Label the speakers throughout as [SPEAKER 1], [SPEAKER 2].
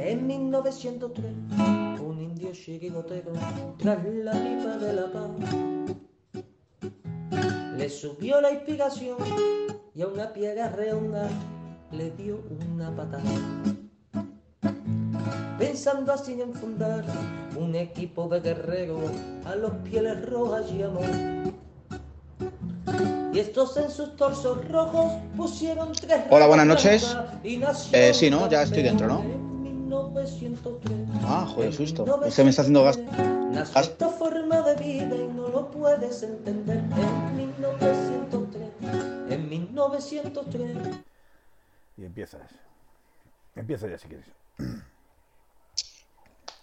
[SPEAKER 1] En 1903, un indio chirigotero, tras la pipa de la paz, le subió la inspiración y a una piedra redonda le dio una patada. Pensando así en fundar un equipo de guerreros a los pieles rojas y amor. Y estos en sus torsos rojos pusieron tres
[SPEAKER 2] Hola, buenas noches. Eh, sí, ¿no? Ya estoy dentro, ¿no?
[SPEAKER 1] En 1903,
[SPEAKER 2] Ah, joder, susto. Se me está haciendo gas.
[SPEAKER 1] Nació
[SPEAKER 2] gas.
[SPEAKER 1] esta forma de vida y no lo puedes entender. En 1903, en 1903.
[SPEAKER 3] Y empiezas. Empieza ya si quieres.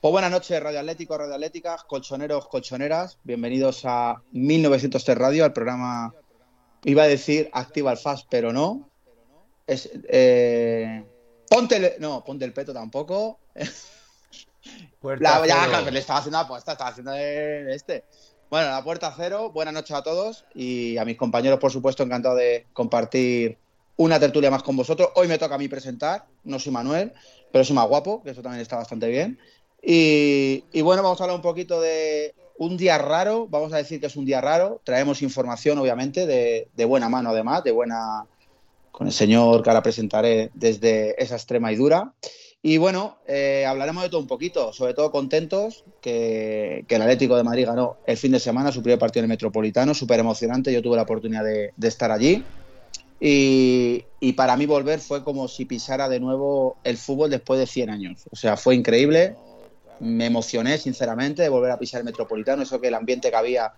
[SPEAKER 2] Pues buenas noches, Radio Atlético, Radio Atléticas, colchoneros, colchoneras. Bienvenidos a 1903 Radio, al programa, iba a decir Activa el Fast, pero no. Es, eh, ponte el, no, ponte el peto tampoco.
[SPEAKER 3] Puerta
[SPEAKER 2] La, ya,
[SPEAKER 3] cero.
[SPEAKER 2] le estaba haciendo apuesta, estaba haciendo este. Bueno, la puerta cero, buenas noches a todos y a mis compañeros, por supuesto, encantado de compartir una tertulia más con vosotros. Hoy me toca a mí presentar, no soy Manuel, pero soy más guapo, que eso también está bastante bien. Y, y bueno, vamos a hablar un poquito de un día raro, vamos a decir que es un día raro. Traemos información, obviamente, de, de buena mano, además, de buena. Con el señor que ahora presentaré desde esa extrema y dura. Y bueno, eh, hablaremos de todo un poquito, sobre todo contentos que, el Atlético de Madrid ganó el fin de semana su primer partido en el Metropolitano, súper emocionante, yo tuve la oportunidad de, de estar allí. Y, y para mí volver fue como si pisara de nuevo el fútbol después de 100 años. O sea, fue increíble, me emocioné sinceramente de volver a pisar el Metropolitano, eso que el ambiente que había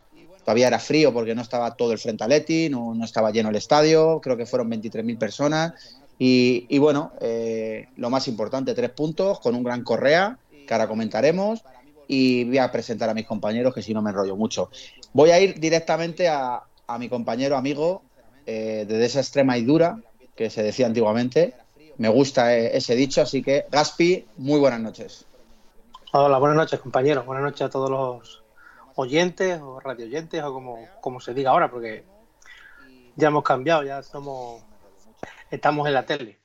[SPEAKER 2] todavía era frío porque no estaba todo el frente Atleti, no, no estaba lleno el estadio, creo que fueron 23.000 personas. Y, bueno, eh, lo más importante, tres puntos con un gran Correa, que ahora comentaremos, y voy a presentar a mis compañeros, que si no me enrollo mucho. Voy a ir directamente a, a mi compañero amigo eh, de esa extrema y dura, que se decía antiguamente. Me gusta eh, ese dicho, así que Gaspi, muy buenas noches.
[SPEAKER 4] Hola, buenas noches, compañeros. Buenas noches a todos los oyentes o radioyentes o como, como se diga ahora, porque ya hemos cambiado, ya somos estamos en la tele.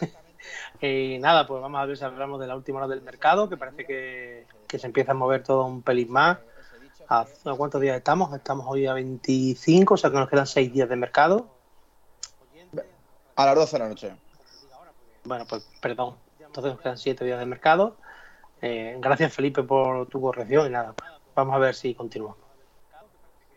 [SPEAKER 4] y nada, pues vamos a ver si hablamos de la última hora del mercado, que parece que, que se empieza a mover todo un pelín más. ¿A, ¿A cuántos días estamos? Estamos hoy a 25, o sea que nos quedan 6 días de mercado.
[SPEAKER 2] A las 12 de la noche.
[SPEAKER 4] Bueno, pues perdón. Entonces nos quedan 7 días de mercado. Eh, gracias, Felipe, por tu corrección y nada. Vamos a ver si continúa.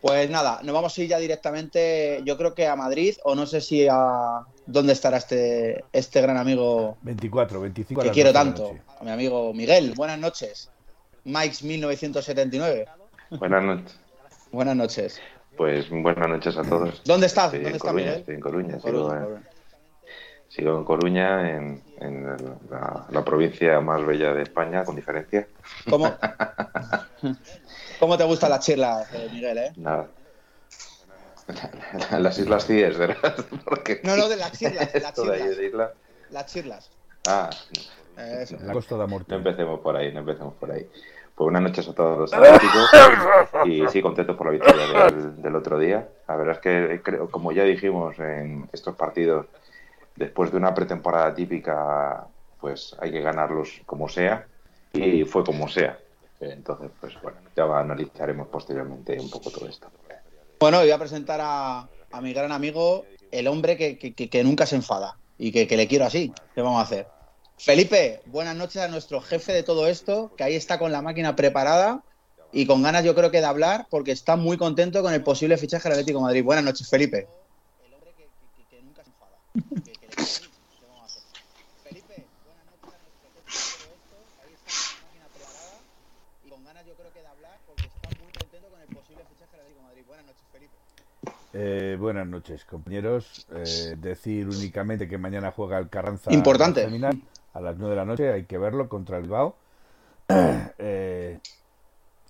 [SPEAKER 2] Pues nada, nos vamos a ir ya directamente, yo creo que a Madrid, o no sé si a dónde estará este, este gran amigo
[SPEAKER 3] 24, 25. a
[SPEAKER 2] que quiero
[SPEAKER 3] 12 de la
[SPEAKER 2] tanto, a mi amigo Miguel. Buenas noches. Mike's 1979.
[SPEAKER 5] Buenas noches.
[SPEAKER 2] Buenas noches.
[SPEAKER 5] Pues buenas noches a todos.
[SPEAKER 2] ¿Dónde estás?
[SPEAKER 5] Estoy
[SPEAKER 2] ¿Dónde
[SPEAKER 5] en
[SPEAKER 2] está
[SPEAKER 5] Coruña,
[SPEAKER 2] Miguel?
[SPEAKER 5] estoy en Coruña.
[SPEAKER 2] Coruña,
[SPEAKER 5] sigo,
[SPEAKER 2] Coruña.
[SPEAKER 5] Sigo en Coruña, en, en la, la provincia más bella de España, con diferencia.
[SPEAKER 2] ¿Cómo, ¿Cómo te gustan las chirlas, eh, Miguel? Eh?
[SPEAKER 5] Nada. Las Islas Cíes, ¿verdad? Porque
[SPEAKER 2] No, no, de las chirlas, de las
[SPEAKER 5] esto de ahí
[SPEAKER 2] chirlas.
[SPEAKER 5] de isla.
[SPEAKER 2] Las chirlas.
[SPEAKER 5] Ah,
[SPEAKER 2] Eso.
[SPEAKER 3] La Costa de Morte.
[SPEAKER 5] no empecemos por ahí, no empecemos por ahí. Pues buenas noches a todos los atléticos y sí, contentos por la victoria del, del otro día. La verdad es que, creo, como ya dijimos en estos partidos, después de una pretemporada típica, pues hay que ganarlos como sea y fue como sea. Entonces, pues bueno, ya analizaremos posteriormente un poco todo esto.
[SPEAKER 2] Bueno, voy a presentar a, a mi gran amigo, el hombre que, que- que- que nunca se enfada y que, que le quiero así. ¿Qué vamos a hacer? Felipe, buenas noches a nuestro jefe de todo esto, que ahí está con la máquina preparada y con ganas yo creo que de hablar porque está muy contento con el posible fichaje del Atlético de Madrid. Buenas noches, Felipe. El hombre que, que- que nunca se enfada. Felipe, buenas noches a nuestro de esto, ahí está la máquina preparada y con ganas yo creo que de hablar porque está muy contento con el posible fichaje del Atlético de Madrid. Buenas noches, Felipe.
[SPEAKER 3] Eh, buenas noches, compañeros. Eh, decir únicamente que mañana juega el Carranza
[SPEAKER 2] Importante.
[SPEAKER 3] A las 9 de la noche. Hay que verlo contra el Bilbao. Eh,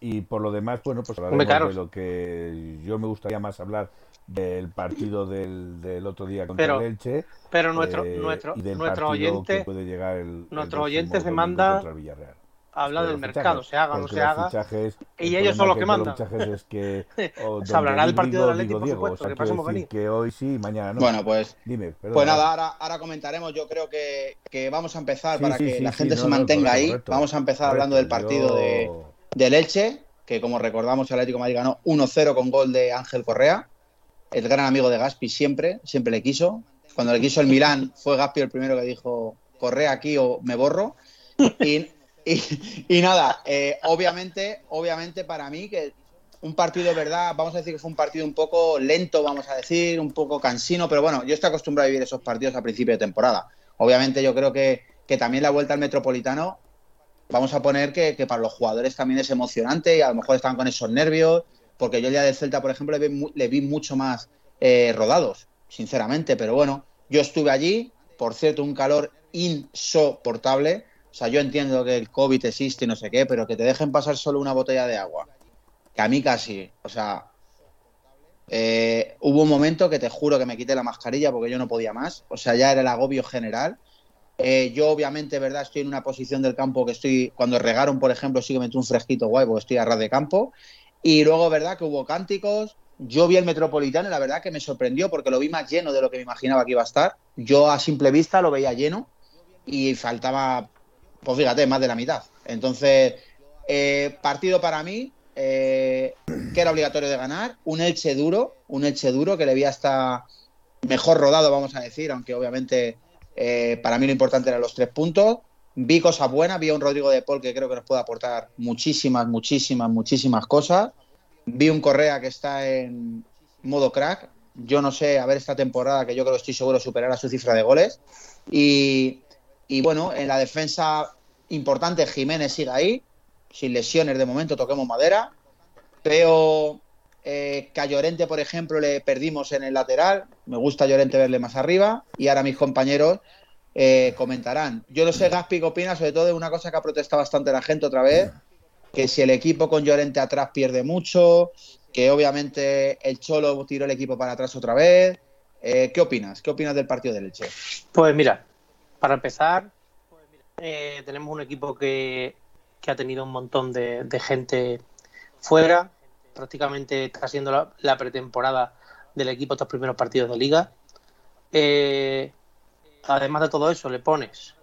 [SPEAKER 3] y por lo demás, bueno, pues hablaremos de lo que yo me gustaría más hablar del partido del, del otro día contra
[SPEAKER 4] Pero-
[SPEAKER 3] el Elche.
[SPEAKER 4] Pero nuestro,
[SPEAKER 3] eh,
[SPEAKER 4] nuestro,
[SPEAKER 3] y del
[SPEAKER 4] nuestro oyente,
[SPEAKER 3] que puede llegar el, el
[SPEAKER 4] nuestro
[SPEAKER 3] próximo
[SPEAKER 4] oyente se manda-
[SPEAKER 3] contra el Villarreal.
[SPEAKER 4] hablar
[SPEAKER 3] de
[SPEAKER 4] del mercado,
[SPEAKER 3] fichajes,
[SPEAKER 4] se haga o no se haga.
[SPEAKER 3] fichajes-
[SPEAKER 4] y
[SPEAKER 3] el
[SPEAKER 4] ellos son los que mandan.
[SPEAKER 3] fichajes es que, o
[SPEAKER 4] Se hablará del partido del Atlético, por
[SPEAKER 3] Diego,
[SPEAKER 4] supuesto,
[SPEAKER 3] o sea,
[SPEAKER 4] que
[SPEAKER 3] decir hoy sí, mañana no.
[SPEAKER 2] Bueno, pues
[SPEAKER 3] Dime.
[SPEAKER 2] Pues nada, ahora, ahora comentaremos. Yo creo que, que vamos a empezar
[SPEAKER 3] Sí,
[SPEAKER 2] para
[SPEAKER 3] sí,
[SPEAKER 2] que
[SPEAKER 3] sí,
[SPEAKER 2] la gente
[SPEAKER 3] no,
[SPEAKER 2] se
[SPEAKER 3] no,
[SPEAKER 2] mantenga
[SPEAKER 3] correcto,
[SPEAKER 2] ahí.
[SPEAKER 3] correcto.
[SPEAKER 2] Vamos a empezar hablando del partido
[SPEAKER 3] yo-
[SPEAKER 2] de, del Elche, que como recordamos, el Atlético de Madrid ganó 1-0 con gol de Ángel Correa, el gran amigo de Gaspi siempre, siempre le quiso. Cuando le quiso el Milán, fue Gaspi el primero que dijo, Correa aquí o me borro. Y, nada, eh, obviamente, obviamente para mí que un partido verdad, vamos a decir que fue un partido un poco lento, vamos a decir, un poco cansino, pero bueno, yo estoy acostumbrado a vivir esos partidos a principio de temporada. Obviamente yo creo que, que también la vuelta al Metropolitano, vamos a poner que, que para los jugadores también es emocionante y a lo mejor están con esos nervios, porque yo el día del Celta, por ejemplo, le vi, mucho más eh, rodados, sinceramente, pero bueno, yo estuve allí, por cierto, un calor insoportable. O sea, yo entiendo que el COVID existe y no sé qué, pero que te dejen pasar solo una botella de agua. Que a mí casi, o sea, eh, hubo un momento que te juro que me quité la mascarilla porque yo no podía más. O sea, ya era el agobio general. Eh, yo, obviamente, verdad, estoy en una posición del campo que estoy. Cuando regaron, por ejemplo, sí que me entró un fresquito guay porque estoy a ras de campo. Y luego, verdad, que hubo cánticos. Yo vi el Metropolitano y la verdad que me sorprendió porque lo vi más lleno de lo que me imaginaba que iba a estar. Yo a simple vista lo veía lleno y faltaba, pues fíjate, más de la mitad. Entonces, eh, partido para mí, eh, que era obligatorio de ganar, un Elche duro, un Elche duro que le vi hasta mejor rodado, vamos a decir, aunque obviamente eh, para mí lo importante eran los tres puntos. Vi cosas buenas, vi a un Rodrigo de Paul que creo que nos puede aportar muchísimas, muchísimas, muchísimas cosas. Vi un Correa que está en modo crack. Yo no sé, a ver esta temporada, que yo creo estoy seguro superará su cifra de goles. Y, y bueno, en la defensa importante, Jiménez sigue ahí, sin lesiones de momento, toquemos madera. Veo eh, que a Llorente, por ejemplo, le perdimos en el lateral. Me gusta Llorente verle más arriba. Y ahora mis compañeros eh, comentarán. Yo no sé, Gaspi, qué opina, sobre todo de una cosa que ha protestado bastante la gente otra vez, que si el equipo con Llorente atrás pierde mucho, que obviamente el Cholo tiró el equipo para atrás otra vez. Eh, ¿Qué opinas? ¿Qué opinas del partido del Elche?
[SPEAKER 4] Pues mira, para empezar, eh, tenemos un equipo que, que ha tenido un montón de, de gente fuera. Prácticamente está siendo la, la pretemporada del equipo estos primeros partidos de liga. Eh, además de todo eso, le pones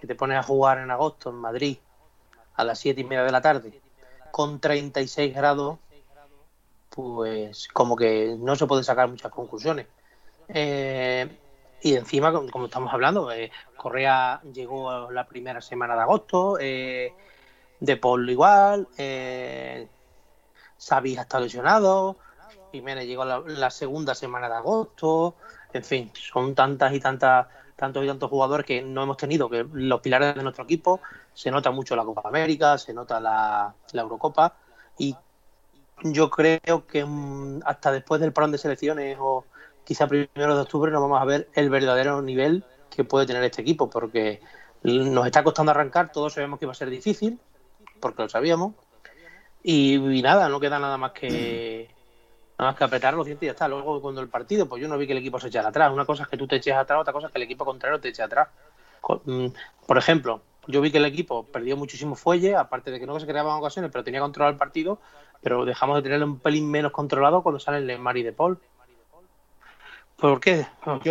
[SPEAKER 4] que te pones a jugar en agosto en Madrid a las siete y media de la tarde con 36 grados, pues como que no se pueden sacar muchas conclusiones. Eh, y encima, como estamos hablando, eh, Correa llegó la primera semana de agosto, eh, De Paul igual, eh, estado lesionado, Jiménez llegó la, la segunda semana de agosto, en fin, son tantas y tantas tantos y tantos jugadores que no hemos tenido, que los pilares de nuestro equipo, se nota mucho la Copa América, se nota la, la Eurocopa, y yo creo que mm, hasta después del parón de selecciones o quizá primero de octubre no vamos a ver el verdadero nivel que puede tener este equipo, porque nos está costando arrancar, todos sabemos que va a ser difícil, porque lo sabíamos, y nada, no queda nada más que nada más que apretar los dientes y ya está. Luego cuando el partido, pues yo no vi que el equipo se echara atrás. Una cosa es que tú te eches atrás, otra cosa es que el equipo contrario te eche atrás. Mm, Por ejemplo, yo vi que el equipo perdió muchísimo fuelle, aparte de que no se creaban ocasiones, pero tenía controlado el partido, pero dejamos de tenerlo un pelín menos controlado cuando salen Lemar y De Paul. ¿Por qué?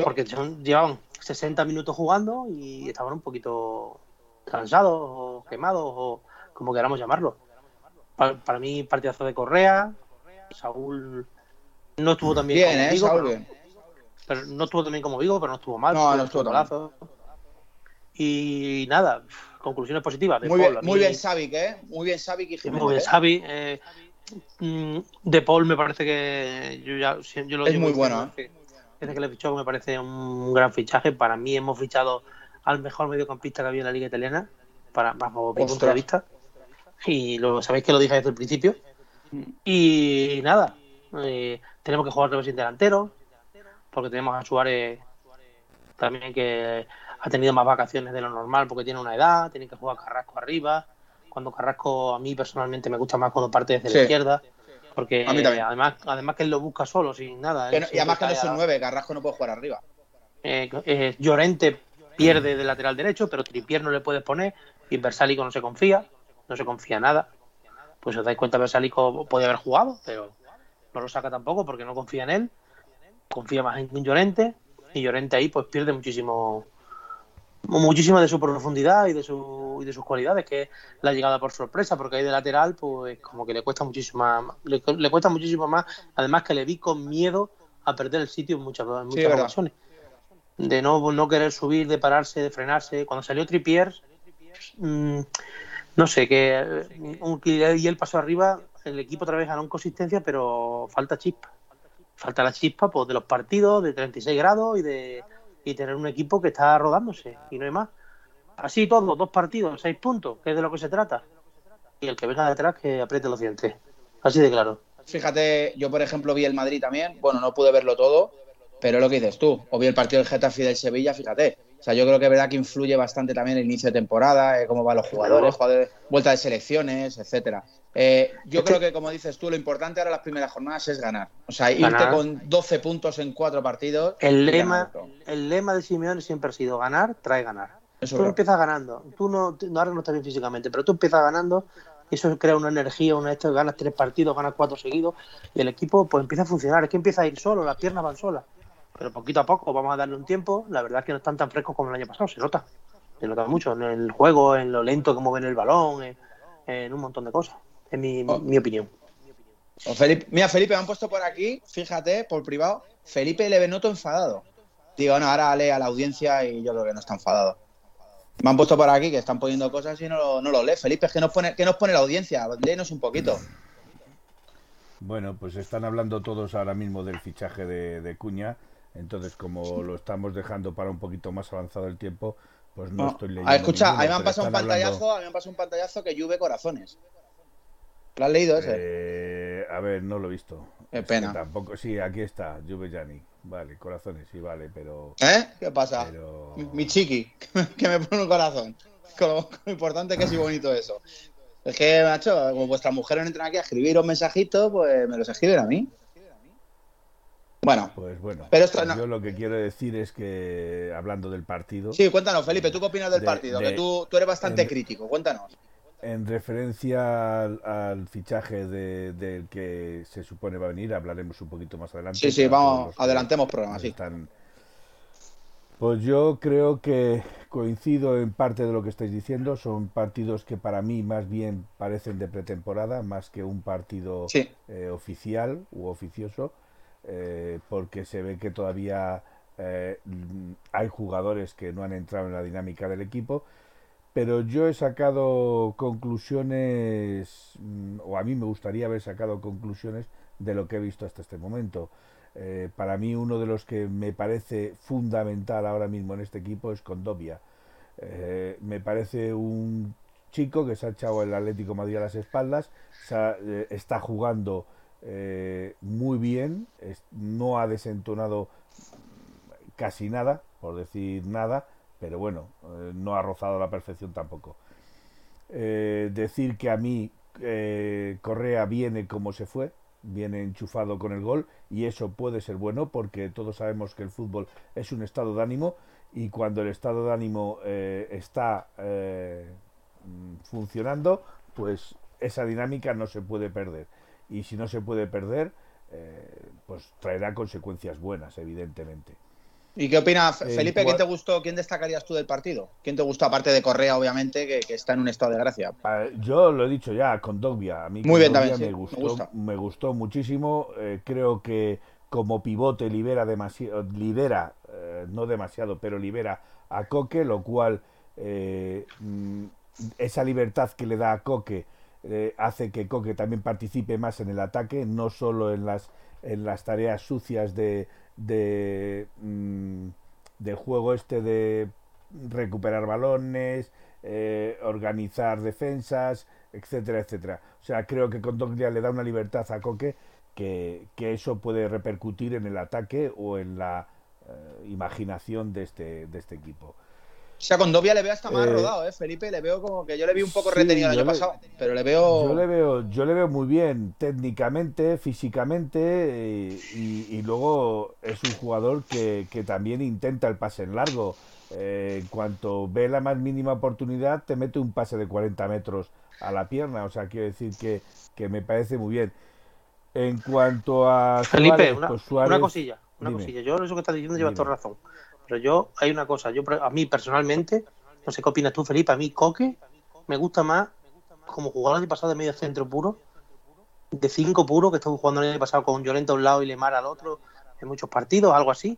[SPEAKER 4] Porque llevaban 60 minutos jugando y estaban un poquito cansados o quemados o como queramos llamarlo. Para, para mí, partidazo de Correa, Saúl no estuvo tan bien,
[SPEAKER 2] Bien,
[SPEAKER 4] como
[SPEAKER 2] ¿eh?
[SPEAKER 4] Vigo,
[SPEAKER 2] Saúl,
[SPEAKER 4] pero,
[SPEAKER 2] bien.
[SPEAKER 4] pero no estuvo tan bien como Vigo, pero no estuvo mal.
[SPEAKER 2] No, no estuvo tan.
[SPEAKER 4] Y nada, conclusiones positivas. De
[SPEAKER 2] Muy
[SPEAKER 4] Paul,
[SPEAKER 2] bien, muy
[SPEAKER 4] mí-
[SPEAKER 2] bien Savic, ¿eh? Muy bien Savic y Jiménez.
[SPEAKER 4] muy bien,
[SPEAKER 2] ¿eh?
[SPEAKER 4] Xavi. eh, mm, de Paul me parece que yo ya yo lo
[SPEAKER 2] Es muy bueno,
[SPEAKER 4] Desde, desde que le fichó me parece un gran fichaje. Para mí hemos fichado al mejor mediocampista que había en la liga italiana, para bajo mi punto de vista. Y lo sabéis que lo dije desde el principio. Y nada, eh, tenemos que jugar otra vez sin delantero, porque tenemos a Suárez también que ha tenido más vacaciones de lo normal porque tiene una edad, tiene que jugar Carrasco arriba. Cuando Carrasco a mí personalmente me gusta más cuando parte desde
[SPEAKER 2] Sí.
[SPEAKER 4] la izquierda, porque
[SPEAKER 2] A mí también.
[SPEAKER 4] además además que él lo busca solo, sin nada.
[SPEAKER 2] Y además que no es un
[SPEAKER 4] cae a-
[SPEAKER 2] 9, Carrasco no puede jugar arriba.
[SPEAKER 4] eh, eh, Llorente pierde de lateral derecho, pero Tripier no le puedes poner y Versalico no se confía. no se confía nada. Pues os dais cuenta, Bersálico puede haber jugado, pero no lo saca tampoco porque no confía en él. Confía más en Llorente y Llorente ahí pues pierde muchísimo muchísimo de su profundidad y de, su, y de sus cualidades, que es la llegada por sorpresa, porque ahí de lateral, pues como que le cuesta muchísimo más, le, cuesta muchísimo más, además que le vi con miedo a perder el sitio en muchas, muchas ocasiones. De no, no querer subir, de pararse, de frenarse. Cuando salió Tripier, mmm, no sé, que un, y él pasó arriba, el equipo otra vez ganó en consistencia, pero falta chispa. Falta la chispa pues, de los partidos de 36 grados y de y tener un equipo que está rodándose y no hay más. Así todo, dos partidos, seis puntos, que es de lo que se trata. Y el que venga detrás que apriete los dientes. Así de claro.
[SPEAKER 2] Fíjate, yo por ejemplo vi el Madrid también, bueno, no pude verlo todo, pero lo que dices tú, o vi el partido del Getafe y del Sevilla, fíjate. O sea, yo creo que es verdad que influye bastante también el inicio de temporada, eh, cómo van los jugadores, vuelta de selecciones, etcétera. Eh, yo creo que, como dices tú, lo importante ahora en las primeras jornadas es ganar. O sea, irte con 12 puntos en cuatro partidos.
[SPEAKER 4] El lema, el lema de Simeone siempre ha sido ganar, trae ganar. tú empiezas ganando. Tú no, ahora no estás bien físicamente, pero tú empiezas ganando. Eso crea una energía, una esto, ganas tres partidos, ganas cuatro seguidos y el equipo pues empieza a funcionar. Es que empieza a ir solo, las piernas van solas. Pero poquito a poco vamos a darle un tiempo. La verdad es que no están tan frescos como el año pasado, se nota. Se nota mucho en el juego, en lo lento que mueven el balón, en un montón de cosas en oh. mi, opinión.
[SPEAKER 2] Oh, Felipe, mira, Felipe, me han puesto por aquí, fíjate, por privado, Felipe le noto enfadado. Digo, bueno, ahora lee a la audiencia y yo creo que no está enfadado. Me han puesto por aquí que están poniendo cosas y no, no lo lee. Felipe, ¿qué nos, pone, ¿qué nos pone la audiencia? Léenos un poquito.
[SPEAKER 3] Bueno, pues están hablando todos ahora mismo del fichaje de, Cuña. Entonces, como lo estamos dejando para un poquito más avanzado el tiempo, pues no, estoy leyendo.
[SPEAKER 2] escucha, a mí me han pasado un pantallazo, a mí me han pasado un pantallazo que llueve corazones. ¿Lo has leído ese?
[SPEAKER 3] Eh, a ver, no lo he visto.
[SPEAKER 2] Qué pena.
[SPEAKER 3] tampoco, sí, aquí está, Juve Gianni. Vale, corazones, sí, vale, pero.
[SPEAKER 2] ¿Eh? ¿Qué pasa? Mi, chiqui, que me pone un corazón. Con lo, importante que es y bonito eso. Es que, macho, como vuestras mujeres no entran aquí a escribiros mensajitos, pues me los escriben a mí. Bueno,
[SPEAKER 3] pues bueno. Pero esto Yo lo que quiero decir es que, hablando del partido.
[SPEAKER 2] Sí, cuéntanos, Felipe, ¿tú qué opinas del partido? que tú, tú eres bastante crítico, cuéntanos
[SPEAKER 3] en referencia al, fichaje del de, que se supone va a venir, hablaremos un poquito más adelante.
[SPEAKER 2] Sí, sí, vamos, adelantemos programas, sí.
[SPEAKER 3] Pues yo creo que coincido en parte de lo que estáis diciendo. Son partidos que para mí más bien parecen de pretemporada, más que un partido eh, oficial u oficioso, eh, porque se ve que todavía eh, hay jugadores que no han entrado en la dinámica del equipo pero yo he sacado conclusiones, mm, o a mí me gustaría haber sacado conclusiones de lo que he visto hasta este momento. Eh, para mí uno de los que me parece fundamental ahora mismo en este equipo es Condovia. Me parece un chico que se ha echado el Atlético Madrid a las espaldas, está jugando muy bien, no ha desentonado casi nada, por decir nada, pero bueno, eh, no ha rozado la perfección tampoco. Eh, decir que a mí eh, Correa viene como se fue, viene enchufado con el gol y eso puede ser bueno porque todos sabemos que el fútbol es un estado de ánimo y cuando el estado de ánimo está funcionando, pues esa dinámica no se puede perder. Y si no se puede perder, pues traerá consecuencias buenas, evidentemente.
[SPEAKER 2] ¿Y qué opinas, eh, Felipe? ¿Quién te gustó? ¿Quién destacarías tú del partido? ¿Quién te gustó, aparte de Correa, obviamente, que, está en un estado de gracia?
[SPEAKER 3] Yo lo he dicho ya, con Dogbia. A mí
[SPEAKER 2] Muy bien, también,
[SPEAKER 3] me, gustó, me, gustó muchísimo. Eh, creo que como pivote libera demasiado, libera, eh, no demasiado, pero libera a Coque, lo cual mm, esa libertad que le da a Coque hace que Coque también participe más en el ataque, no solo en las, en las tareas sucias de de, mm, de juego este de recuperar balones, eh, organizar defensas, etcétera, etcétera. O sea, creo que con Doglia le da una libertad a Coque que, que, eso puede repercutir en el ataque o en la eh, imaginación de este, de este equipo.
[SPEAKER 2] O sea, con Dobia le veo hasta más eh, rodado, ¿eh? Felipe, le veo como que yo le vi un poco retenido el año pasado, pero le veo...
[SPEAKER 3] Yo le veo, yo le veo muy bien técnicamente, físicamente eh, y, luego es un jugador que, que, también intenta el pase en largo. Eh, en cuanto ve la más mínima oportunidad, te mete un pase de 40 metros a la pierna. O sea, quiero decir que, que me parece muy bien. En cuanto a
[SPEAKER 4] Felipe, una, pues una, cosilla, una cosilla. Yo eso que estás diciendo lleva toda razón. Pero yo, hay una cosa, yo a mí personalmente, no sé qué opinas tú, Felipe, a mí Coque me gusta más como jugador de pasado de medio centro puro, de cinco puro, que estuvo jugando el año pasado con Llorente a un lado y Lemar al otro, en muchos partidos, algo así,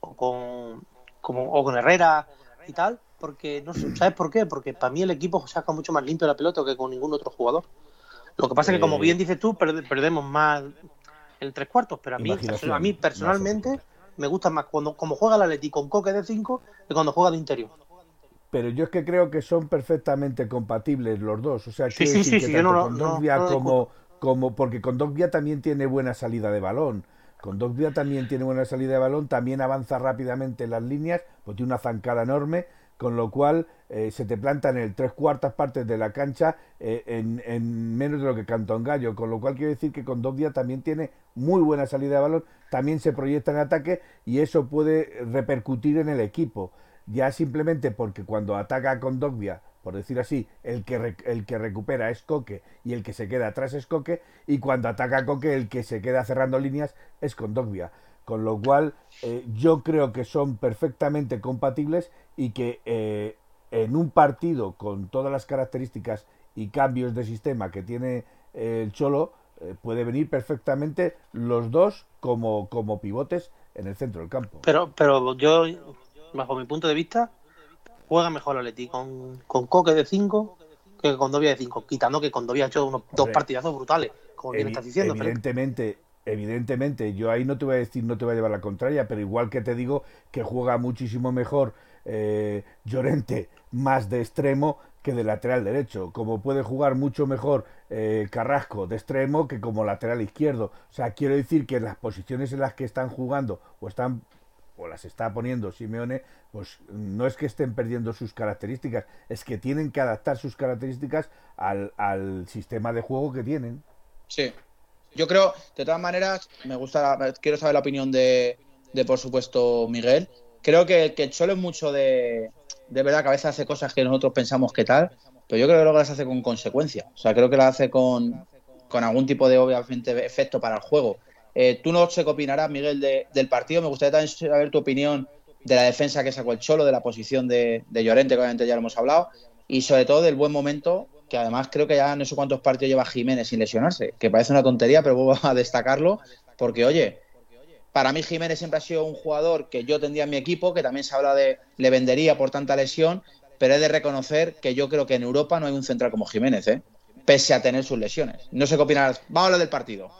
[SPEAKER 4] o con, como, o con Herrera y tal, porque no sé, ¿sabes por qué? Porque para mí el equipo saca mucho más limpio la pelota que con ningún otro jugador. Lo que pasa es que, como bien dices tú, perdemos más el tres cuartos, pero a mí, a mí personalmente me gusta más cuando como juega el Atleti con Coque de 5 que cuando juega de interior.
[SPEAKER 3] Pero yo es que creo que son perfectamente compatibles los dos. O sea, que tanto con como, como, porque con Dogbia también tiene buena salida de balón. Con Dogbia también tiene buena salida de balón, también avanza rápidamente en las líneas, pues tiene una zancada enorme con lo cual eh, se te plantan en tres cuartas partes de la cancha eh, en, menos de lo que canta un gallo, con lo cual quiero decir que con Dogbia también tiene muy buena salida de balón, también se proyecta en ataque y eso puede repercutir en el equipo, ya simplemente porque cuando ataca con Dogbia, por decir así, el que, el que recupera es Coque y el que se queda atrás es Coque, y cuando ataca Coque el que se queda cerrando líneas es con Dogbia con lo cual eh, yo creo que son perfectamente compatibles y que eh, en un partido con todas las características y cambios de sistema que tiene eh, el Cholo, puede venir perfectamente los dos como, como pivotes en el centro del campo.
[SPEAKER 4] Pero, pero yo, bajo mi punto de vista, juega mejor Atleti con, con Coque de 5 que con Dobia de 5, quitando que con Dobia ha hecho unos dos partidazos brutales, como bien estás diciendo.
[SPEAKER 3] Evidentemente, evidentemente, yo ahí no te voy a decir, no te voy a llevar la contraria, pero igual que te digo que juega muchísimo mejor eh, Llorente más de extremo que de lateral derecho, como puede jugar mucho mejor eh, Carrasco de extremo que como lateral izquierdo. O sea, quiero decir que las posiciones en las que están jugando o están o las está poniendo Simeone, pues no es que estén perdiendo sus características, es que tienen que adaptar sus características al, al sistema de juego que tienen.
[SPEAKER 2] Sí, yo creo, de todas maneras, me gusta, quiero saber la opinión de, de por supuesto, Miguel. Creo que, que Cholo es mucho de, de verdad que a veces hace cosas que nosotros pensamos que tal, pero yo creo que luego las hace con consecuencia. O sea, creo que las hace con, con algún tipo de, obviamente, efecto para el juego. Eh, tú no sé qué opinarás, Miguel, del partido. Me gustaría también saber tu opinión de la defensa que sacó el Cholo, de la posición de, de Llorente, que obviamente ya lo hemos hablado, y sobre todo del buen momento que además creo que ya no sé cuántos partidos lleva Jiménez sin lesionarse, que parece una tontería, pero vuelvo a destacarlo, porque oye, para mí Jiménez siempre ha sido un jugador que yo tendría en mi equipo, que también se habla de le vendería por tanta lesión, pero he de reconocer que yo creo que en Europa no hay un central como Jiménez, ¿eh? pese a tener sus lesiones. No sé qué opinas. Vamos a hablar del partido.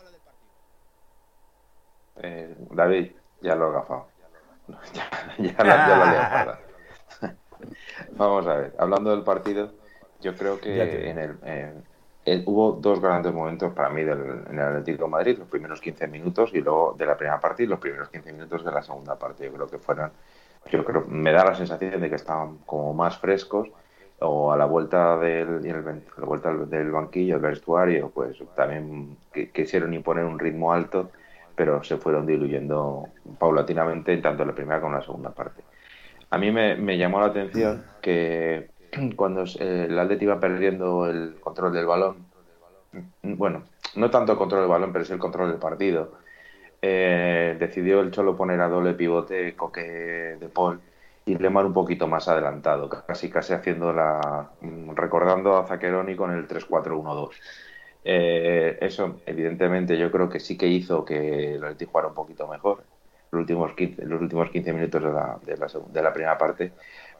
[SPEAKER 5] Eh, David, ya lo he gafado. Ya, ya, Vamos a ver, hablando del partido, yo creo que en el, hubo dos grandes momentos para mí del, en el Atlético de Madrid, los primeros 15 minutos y luego de la primera parte y los primeros 15 minutos de la segunda parte. Yo creo que fueron, yo creo, me da la sensación de que estaban como más frescos o a la vuelta del, la vuelta del banquillo, el vestuario, pues también quisieron imponer un ritmo alto, pero se fueron diluyendo paulatinamente tanto en la primera como en la segunda parte. A mí me, me llamó la atención que cuando eh, el Atleti iba perdiendo el control del balón, bueno, no tanto el control del balón, pero sí el control del partido, eh, decidió el Cholo poner a doble pivote Coque de Paul y Lemar un poquito más adelantado, casi casi haciendo la recordando a Zaqueroni con el 3-4-1-2. Eh, eso, evidentemente, yo creo que sí que hizo que el Atleti jugara un poquito mejor los últimos 15, los últimos 15 minutos de la, de la, de la primera parte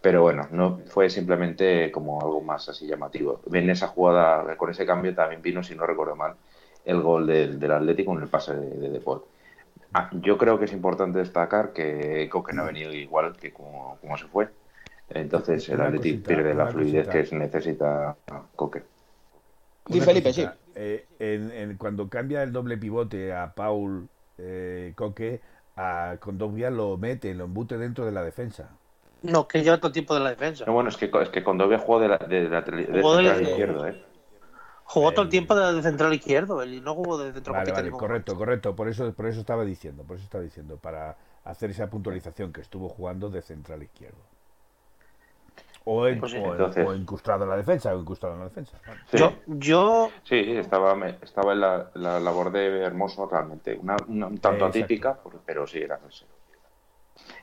[SPEAKER 5] pero bueno, no fue simplemente como algo más así llamativo. En esa jugada, con ese cambio también vino, si no recuerdo mal, el gol del, del Atlético en el pase de, de, Paul. Ah, yo creo que es importante destacar que Coque no ha venido igual que como, se fue. Entonces el Atlético pierde la fluidez que necesita Coque.
[SPEAKER 2] Y Felipe, sí.
[SPEAKER 3] Eh, en, cuando cambia el doble pivote a Paul eh, Coque, a Condovia lo mete, lo embute dentro de la defensa.
[SPEAKER 4] No, que lleva todo el tiempo de la defensa.
[SPEAKER 5] No, bueno, es que, es que Condovia jugó de, la, de, la, de, central izquierdo, ¿eh?
[SPEAKER 4] Jugó todo el tiempo de, central izquierdo, él no jugó de centrocampista.
[SPEAKER 3] Vale, vale, correcto, correcto. Por eso, por eso estaba diciendo, por eso estaba diciendo, para hacer esa puntualización que estuvo jugando de central izquierdo. O, en, pues o, incrustado en la defensa, o incrustado en la defensa.
[SPEAKER 4] Yo, yo...
[SPEAKER 5] Sí, estaba, estaba en la, la labor de Hermoso realmente. Una, un tanto atípica, pero sí era.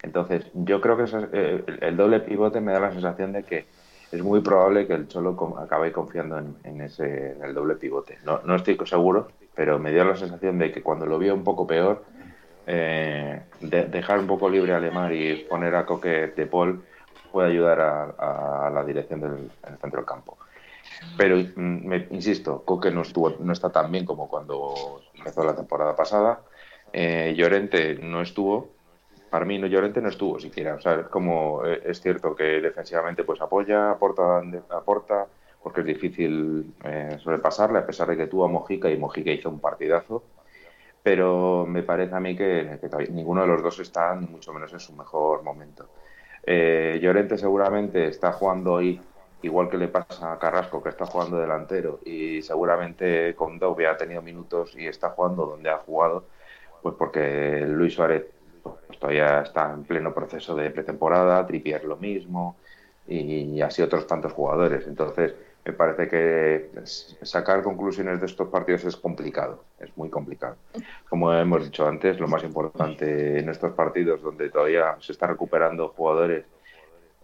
[SPEAKER 5] Entonces, yo creo que eh, el doble pivote me da la sensación de que es muy probable que el Cholo acabe confiando en, ese, el doble pivote. No, no estoy seguro, pero me dio la sensación de que cuando lo vio un poco peor, eh, dejar un poco libre a Lemar y poner a Coque de Paul puede ayudar a, la dirección del, centro del campo. Pero, mm, me, insisto, Coque no, estuvo, no está tan bien como cuando empezó la temporada pasada. Eh, Llorente no estuvo. Para mí, no, Llorente no estuvo siquiera. O sea, es como eh, es cierto que defensivamente pues apoya, aporta, aporta porque es difícil eh, sobrepasarle, a pesar de que tuvo a Mojica y Mojica hizo un partidazo. Pero me parece a mí que, ninguno de los dos está mucho menos en su mejor momento. Eh, Llorente seguramente está jugando hoy igual que le pasa a Carrasco, que está jugando delantero, y seguramente con Dobby ha tenido minutos y está jugando donde ha jugado, pues porque Luis Suárez todavía está en pleno proceso de pretemporada, Trippier lo mismo, y así otros tantos jugadores. Entonces, me parece que sacar conclusiones de estos partidos es complicado, es muy complicado. Como hemos dicho antes, lo más importante en estos partidos donde todavía se están recuperando jugadores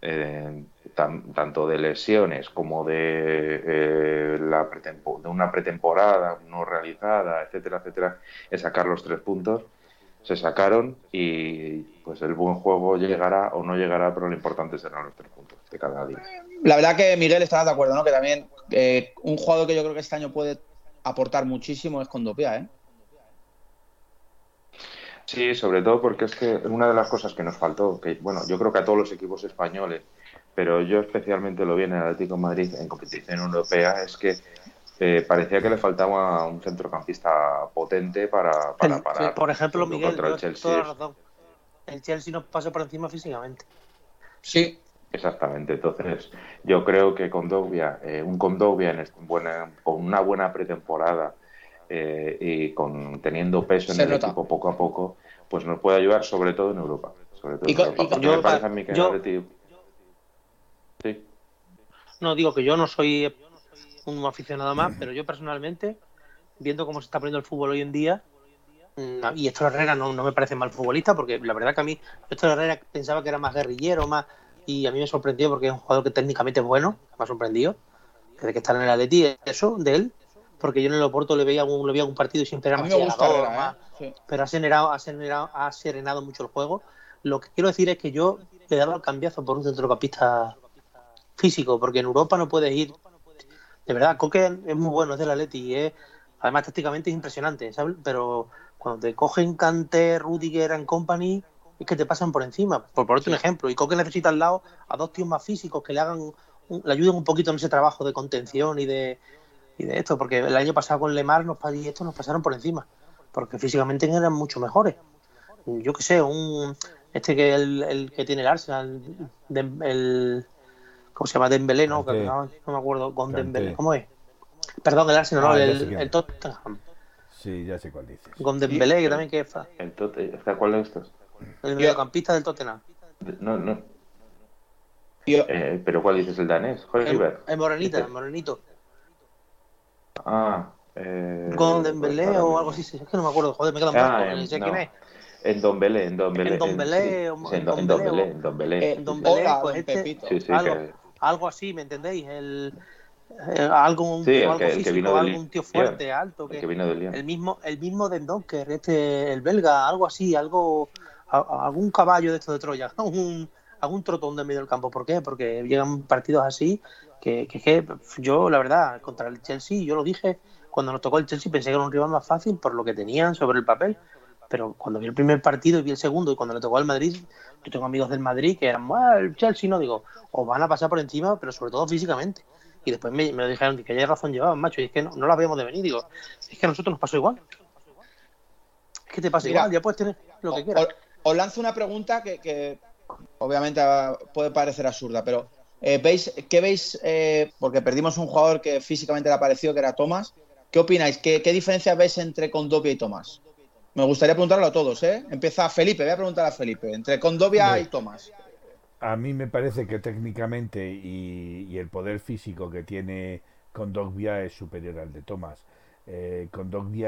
[SPEAKER 5] eh, tanto de lesiones como de, eh, la de una pretemporada no realizada, etcétera, etcétera, es sacar los tres puntos. Se sacaron y pues el buen juego llegará o no llegará, pero lo importante serán los tres puntos de cada día.
[SPEAKER 2] La verdad que Miguel está de acuerdo, ¿no? Que también eh, un jugador que yo creo que este año puede aportar muchísimo es Condopia, ¿eh?
[SPEAKER 5] Sí, sobre todo porque es que una de las cosas que nos faltó, que bueno, yo creo que a todos los equipos españoles, pero yo especialmente lo vi en el Atlético de Madrid en competición europea, es que eh, parecía que le faltaba un centrocampista potente para, para
[SPEAKER 4] por ejemplo, Miguel, contra el Chelsea. El Chelsea nos pasó por encima físicamente.
[SPEAKER 2] Sí,
[SPEAKER 5] Exactamente, entonces yo creo que Condovia, eh, un Condovia en buena, con una buena pretemporada eh, y con teniendo peso en el equipo poco a poco, pues nos puede ayudar sobre todo en Europa. Sobre todo en Europa. yo, me parece a mí que yo,
[SPEAKER 4] Sí. No, digo que yo no soy un aficionado más, pero yo personalmente, viendo cómo se está poniendo el fútbol hoy en día, mm, y Héctor Herrera no, no me parece mal futbolista, porque la verdad que a mí Héctor Herrera pensaba que era más guerrillero, más y a mí me sorprendió porque es un jugador que técnicamente es bueno, me ha sorprendido, desde que está en el Atleti, eso, de él, porque yo en el Oporto le veía un, le veía un partido y siempre era más, ¿eh? pero ha serenado, ha, serenado, ha serenado mucho el juego. Lo que quiero decir es que yo le daba el cambiazo por un centrocampista físico, porque en Europa no puedes ir. De verdad, Coque es muy bueno, es del Atleti es, además tácticamente es impresionante, ¿sabes? Pero cuando te cogen Cante, Rudiger and Company, es que te pasan por encima. Por ponerte un ejemplo, y Coque necesita al lado a dos tíos más físicos que le hagan, le ayuden un poquito en ese trabajo de contención y de, y de esto, porque el año pasado con Lemar nos, y esto nos pasaron por encima, porque físicamente eran mucho mejores. Yo que sé, un este que el, el que tiene el Arsenal, el, ¿cómo se llama? Dembélé, ¿no? no, me acuerdo, con Dembélé, ¿cómo es? Perdón, el Arsenal, no, ah, el, el, Tottenham.
[SPEAKER 3] Sí, ya sé cuál dices.
[SPEAKER 4] Con Dembélé, que también que es...
[SPEAKER 5] El ¿Cuál de estos?
[SPEAKER 4] El mediocampista del Tottenham.
[SPEAKER 5] No, no. Eh, ¿Pero cuál dices? ¿El danés?
[SPEAKER 4] El, el Morenita, el Morenito.
[SPEAKER 5] Ah. Eh,
[SPEAKER 4] Golden Belé o algo así. Es que no me acuerdo. Joder, me quedo ah,
[SPEAKER 5] en, sé quién es. En Don Belé, en Don Belé.
[SPEAKER 4] En Don Belé. En,
[SPEAKER 5] en Don Belé, en Don Belé.
[SPEAKER 4] En Don Belé, pues este, sí, sí, algo, que... algo así, ¿me entendéis? El, algo, un,
[SPEAKER 5] sí,
[SPEAKER 4] algo
[SPEAKER 5] que,
[SPEAKER 4] físico, un tío fuerte, alto. Que,
[SPEAKER 5] el, que vino del
[SPEAKER 4] el mismo, el mismo de Donker, este, el belga, algo así, algo algún caballo de esto de Troya, algún, algún trotón de medio del campo. ¿Por qué? Porque llegan partidos así que, que, yo, la verdad, contra el Chelsea, yo lo dije, cuando nos tocó el Chelsea pensé que era un rival más fácil por lo que tenían sobre el papel. Pero cuando vi el primer partido y vi el segundo y cuando le tocó al Madrid, yo tengo amigos del Madrid que eran, el Chelsea no, digo, os van a pasar por encima, pero sobre todo físicamente. Y después me, me dijeron que ya razón llevaban, macho, y es que no, no la habíamos de venir, digo, es que a nosotros nos pasó igual. Es que te pasa igual, ya puedes tener lo que quieras
[SPEAKER 2] os lanzo una pregunta que, obviamente puede parecer absurda, pero eh, ¿veis, ¿qué veis? Eh, porque perdimos un jugador que físicamente le ha parecido que era Tomás. ¿Qué opináis? ¿Qué, diferencia veis entre Condovia y Tomás? Me gustaría preguntarlo a todos, ¿eh? Empieza Felipe, voy a preguntar a Felipe. Entre Condovia y Tomás.
[SPEAKER 3] a mí me parece que técnicamente y, el poder físico que tiene Condogbia es superior al de Thomas. Eh,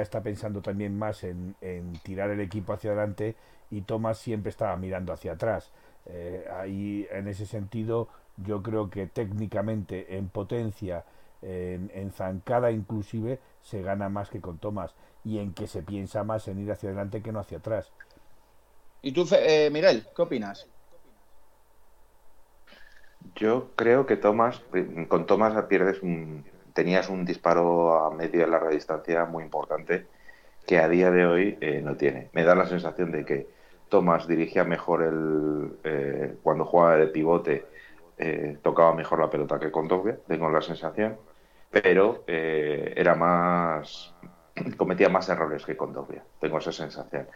[SPEAKER 3] está pensando también más en, tirar el equipo hacia adelante y Thomas siempre estaba mirando hacia atrás. Eh, ahí, en ese sentido, yo creo que técnicamente, en potencia, en, zancada inclusive, se gana más que con Thomas y en que se piensa más en ir hacia adelante que no hacia atrás.
[SPEAKER 2] ¿Y tú, eh, Miguel, qué opinas?
[SPEAKER 5] Yo creo que Thomas, con Thomas pierdes un, tenías un disparo a medio y larga distancia muy importante que a día de hoy eh, no tiene. Me da la sensación de que Thomas dirigía mejor el eh, cuando jugaba de pivote, eh, tocaba mejor la pelota que con Dogbia, tengo la sensación, pero era más cometía más errores que con Dogbia, tengo esa sensación.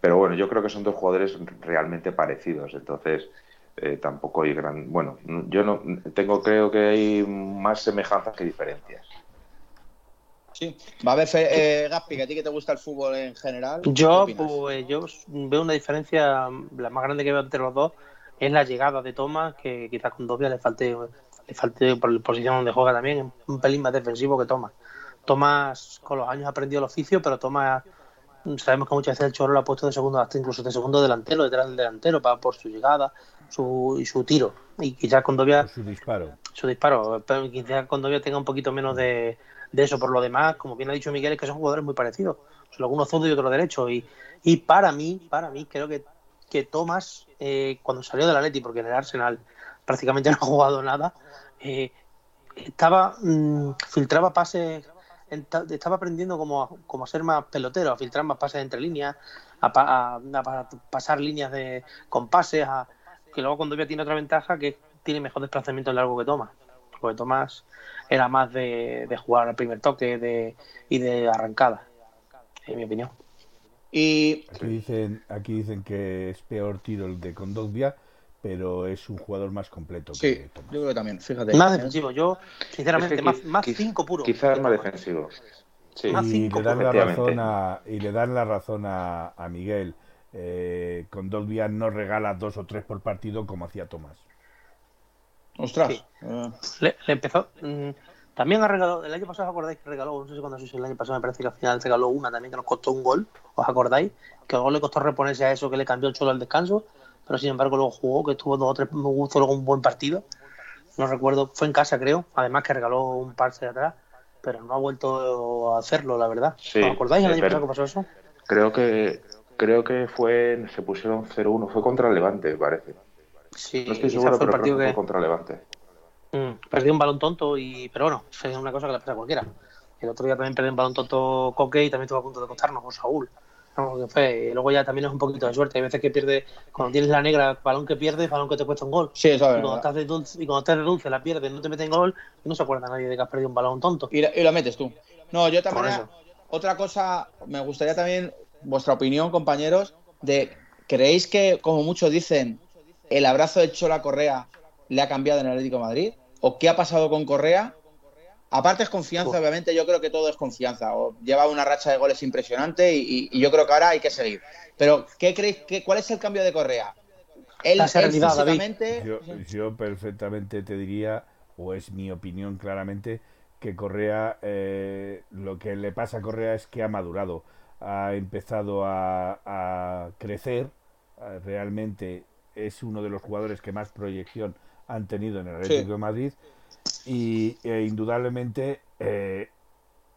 [SPEAKER 5] Pero bueno, yo creo que son dos jugadores realmente parecidos, entonces eh, tampoco hay gran. Bueno, yo no tengo, creo que hay más semejanzas que diferencias.
[SPEAKER 2] Sí, va a haber eh, Gaspi, que a ti que te gusta el fútbol en general.
[SPEAKER 4] Yo, pues, yo veo una diferencia, la más grande que veo entre los dos es la llegada de Thomas, que quizás con Dobia le falte, le falte por la posición donde juega también, un pelín más defensivo que Thomas. Thomas con los años ha aprendido el oficio, pero Thomas sabemos que muchas veces el Chorro lo ha puesto de segundo, hasta incluso de segundo delantero, detrás del delantero, para, por su llegada su, y su tiro. Y quizás Condovia.
[SPEAKER 3] Su disparo.
[SPEAKER 4] Su disparo. Pero quizás Condovia tenga un poquito menos de, eso. Por lo demás, como bien ha dicho Miguel, es que son jugadores muy parecidos. Son algunos zurdos y otros derechos. Y, y para mí, para mí, creo que, que Thomas, eh, cuando salió del Atleti, porque en el Arsenal prácticamente no ha jugado nada, eh, estaba mm, filtraba pases estaba aprendiendo como, como a ser más pelotero, a filtrar más pases entre líneas, a, pasar líneas de con pases, a, que luego cuando tiene otra ventaja que tiene mejor desplazamiento en largo que Tomás. Porque Tomás era más de, jugar al primer toque de, y de arrancada, en mi opinión.
[SPEAKER 3] Y aquí dicen, aquí dicen que es peor tiro el de Condogbia pero es un jugador más completo.
[SPEAKER 2] Sí, yo creo que también, fíjate.
[SPEAKER 4] Más defensivo, yo, sinceramente, más, más cinco puro.
[SPEAKER 5] Quizás más defensivo.
[SPEAKER 3] Sí. y, le dan la razón a, y le dan la razón a, Miguel. Eh, con Dolbia no regala dos o tres por partido como hacía Tomás.
[SPEAKER 2] Ostras.
[SPEAKER 4] Ah. Le, empezó. Mm, también ha regalado. El año pasado, ¿os acordáis que regaló? No sé si cuando sois el año pasado, me parece que al final regaló una también que nos costó un gol. ¿Os acordáis? Que gol le costó reponerse a eso que le cambió el cholo al descanso pero sin embargo luego jugó, que estuvo dos o tres, me gustó luego un buen partido. No recuerdo, fue en casa creo, además que regaló un par de atrás, pero no ha vuelto a hacerlo, la verdad. ¿Os acordáis el año pasado que pasó eso?
[SPEAKER 5] Creo que creo que fue, se pusieron 0-1, fue contra Levante, parece.
[SPEAKER 4] Sí,
[SPEAKER 5] no estoy seguro, fue el partido que... fue contra Levante.
[SPEAKER 4] Mm, perdió un balón tonto, y pero bueno, es una cosa que le pasa a cualquiera. El otro día también perdió un balón tonto Coque y también estuvo a punto de costarnos con Saúl luego ya también es un poquito de suerte. Hay veces que pierde, cuando tienes la negra, balón que pierdes, balón que te cuesta un gol.
[SPEAKER 2] Sí, eso
[SPEAKER 4] y, cuando estás de dulce, y cuando estás de dulce, la pierdes, no te meten gol, y no se acuerda nadie de que has perdido un balón tonto.
[SPEAKER 2] Y la, metes tú. No, yo también. Otra cosa, me gustaría también vuestra opinión, compañeros, de ¿creéis que, como muchos dicen, el abrazo de Chola Correa le ha cambiado en el Atlético de Madrid? ¿O qué ha pasado con Correa Aparte es confianza, obviamente, yo creo que todo es confianza. lleva una racha de goles impresionante y, y, yo creo que ahora hay que seguir. Pero, ¿qué creéis? Qué, ¿Cuál es el cambio de Correa?
[SPEAKER 3] Él, físicamente... yo, yo, perfectamente te diría, o es mi opinión claramente, que Correa, eh, lo que le pasa a Correa es que ha madurado, ha empezado a, a crecer, realmente es uno de los jugadores que más proyección han tenido en el Atlético de Madrid y e indudablemente eh,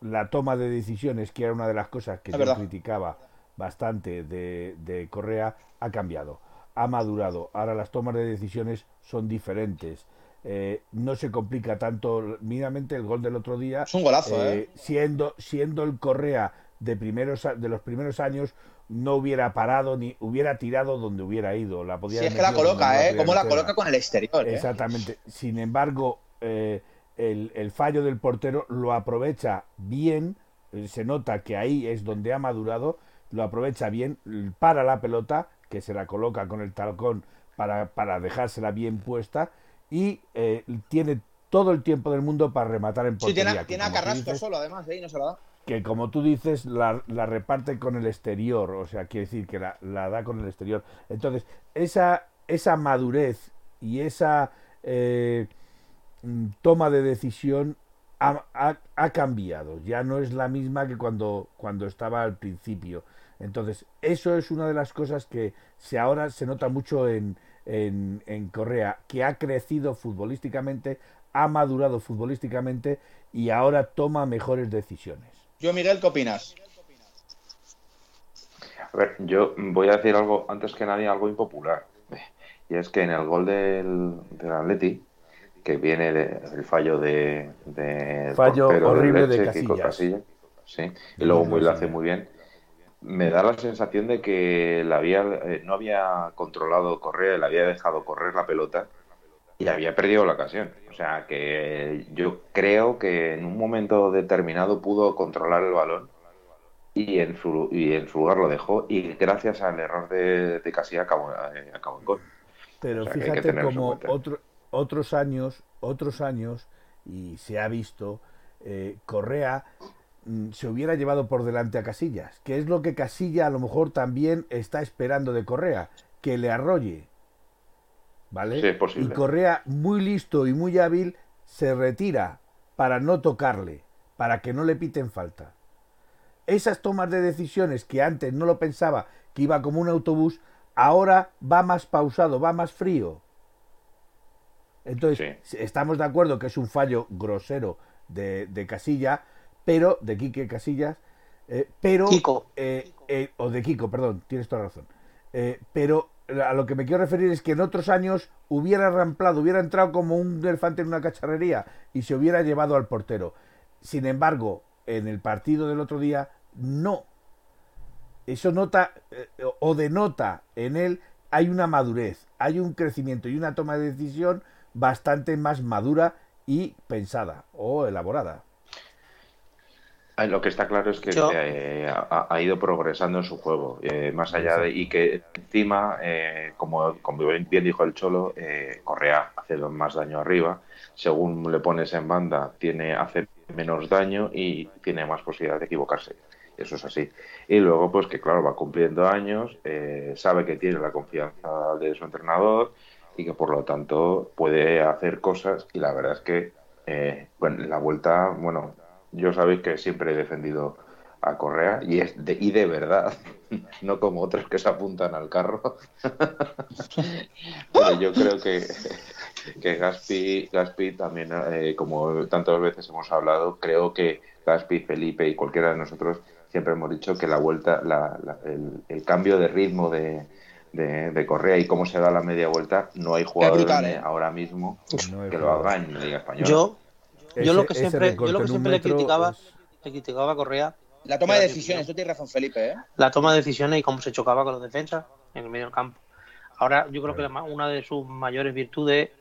[SPEAKER 3] la toma de decisiones, que era una de las cosas que yo criticaba bastante de, Correa, ha cambiado, ha madurado. Ahora las tomas de decisiones son diferentes. Eh, no se complica tanto. Míramente el gol del otro día.
[SPEAKER 2] Es un golazo, eh,
[SPEAKER 3] Siendo, siendo el Correa de, primeros, de los primeros años, no hubiera parado ni hubiera tirado donde hubiera ido. La podía
[SPEAKER 2] es que la coloca, ¿eh? Como la coloca con el exterior.
[SPEAKER 3] Exactamente. Sin embargo, eh, el, fallo del portero lo aprovecha bien, eh, se nota que ahí es donde ha madurado, lo aprovecha bien, para la pelota, que se la coloca con el talcón para, para dejársela bien puesta, y eh, tiene todo el tiempo del mundo para rematar en portería.
[SPEAKER 2] Sí, tiene, a Carrasco solo, además, no se la da.
[SPEAKER 3] Que como tú dices, la, reparte con el exterior, o sea, quiere decir que la, la da con el exterior. Entonces, esa esa madurez y esa eh, toma de decisión ha, cambiado, ya no es la misma que cuando, cuando estaba al principio. Entonces, eso es una de las cosas que se ahora se nota mucho en, en, en Correa, que ha crecido futbolísticamente, ha madurado futbolísticamente y ahora toma mejores decisiones.
[SPEAKER 2] Yo, Miguel, ¿qué opinas?
[SPEAKER 5] A ver, yo voy a decir algo, antes que nadie, algo impopular. Y es que en el gol del, del Atleti, que viene del fallo de,
[SPEAKER 3] fallo horrible de, Casillas.
[SPEAKER 5] sí, y luego muy lo hace muy bien. Me da la sensación de que la había, eh, no había controlado correr, le había dejado correr la pelota y había perdido la ocasión. O sea que yo creo que en un momento determinado pudo controlar el balón y en su, y en su lugar lo dejó y gracias al error de, de Casilla acabó, eh, acabó en gol.
[SPEAKER 3] Pero fíjate como otro, otros años, otros años, y se ha visto, eh, Correa mm, se hubiera llevado por delante a Casillas, que es lo que Casilla a lo mejor también está esperando de Correa, que le arrolle. ¿Vale? y Correa, muy listo y muy hábil, se retira para no tocarle, para que no le piten falta. Esas tomas de decisiones que antes no lo pensaba, que iba como un autobús, ahora va más pausado, va más frío. Entonces, estamos de acuerdo que es un fallo grosero de, Casilla, pero, de Quique Casillas, eh, pero...
[SPEAKER 4] Kiko.
[SPEAKER 3] Eh, eh, o de Kiko, perdón, tienes toda razón. pero a lo que me quiero referir es que en otros años hubiera ramplado, hubiera entrado como un elefante en una cacharrería y se hubiera llevado al portero. Sin embargo, en el partido del otro día, no. Eso nota o denota en él hay una madurez, hay un crecimiento y una toma de decisión bastante más madura y pensada o elaborada.
[SPEAKER 5] Lo que está claro es que eh, ha, ido progresando en su juego, eh, más allá de y que encima, eh, como, como, bien dijo el Cholo, Correa hace más daño arriba, según le pones en banda, tiene hace menos daño y tiene más posibilidad de equivocarse. Eso es así. Y luego, pues que claro, va cumpliendo años, sabe que tiene la confianza de su entrenador y que por lo tanto puede hacer cosas y la verdad es que eh, la vuelta, bueno, yo sabéis que siempre he defendido a Correa y es de, y de verdad, no como otros que se apuntan al carro. Pero yo creo que, que Gaspi, Gaspi también, eh, como tantas veces hemos hablado, creo que Gaspi, Felipe y cualquiera de nosotros siempre hemos dicho que la vuelta, la, el, cambio de ritmo de, de, Correa y cómo se da la media vuelta, no hay jugador ¿eh? ahora mismo que lo haga en la Liga Española.
[SPEAKER 4] Yo, yo lo que siempre, yo lo que siempre le criticaba, le criticaba a Correa.
[SPEAKER 2] La toma de decisiones, tú tienes razón, Felipe. ¿eh?
[SPEAKER 4] La toma de decisiones y cómo se chocaba con los defensas en el medio del campo. Ahora, yo creo que una de sus mayores virtudes,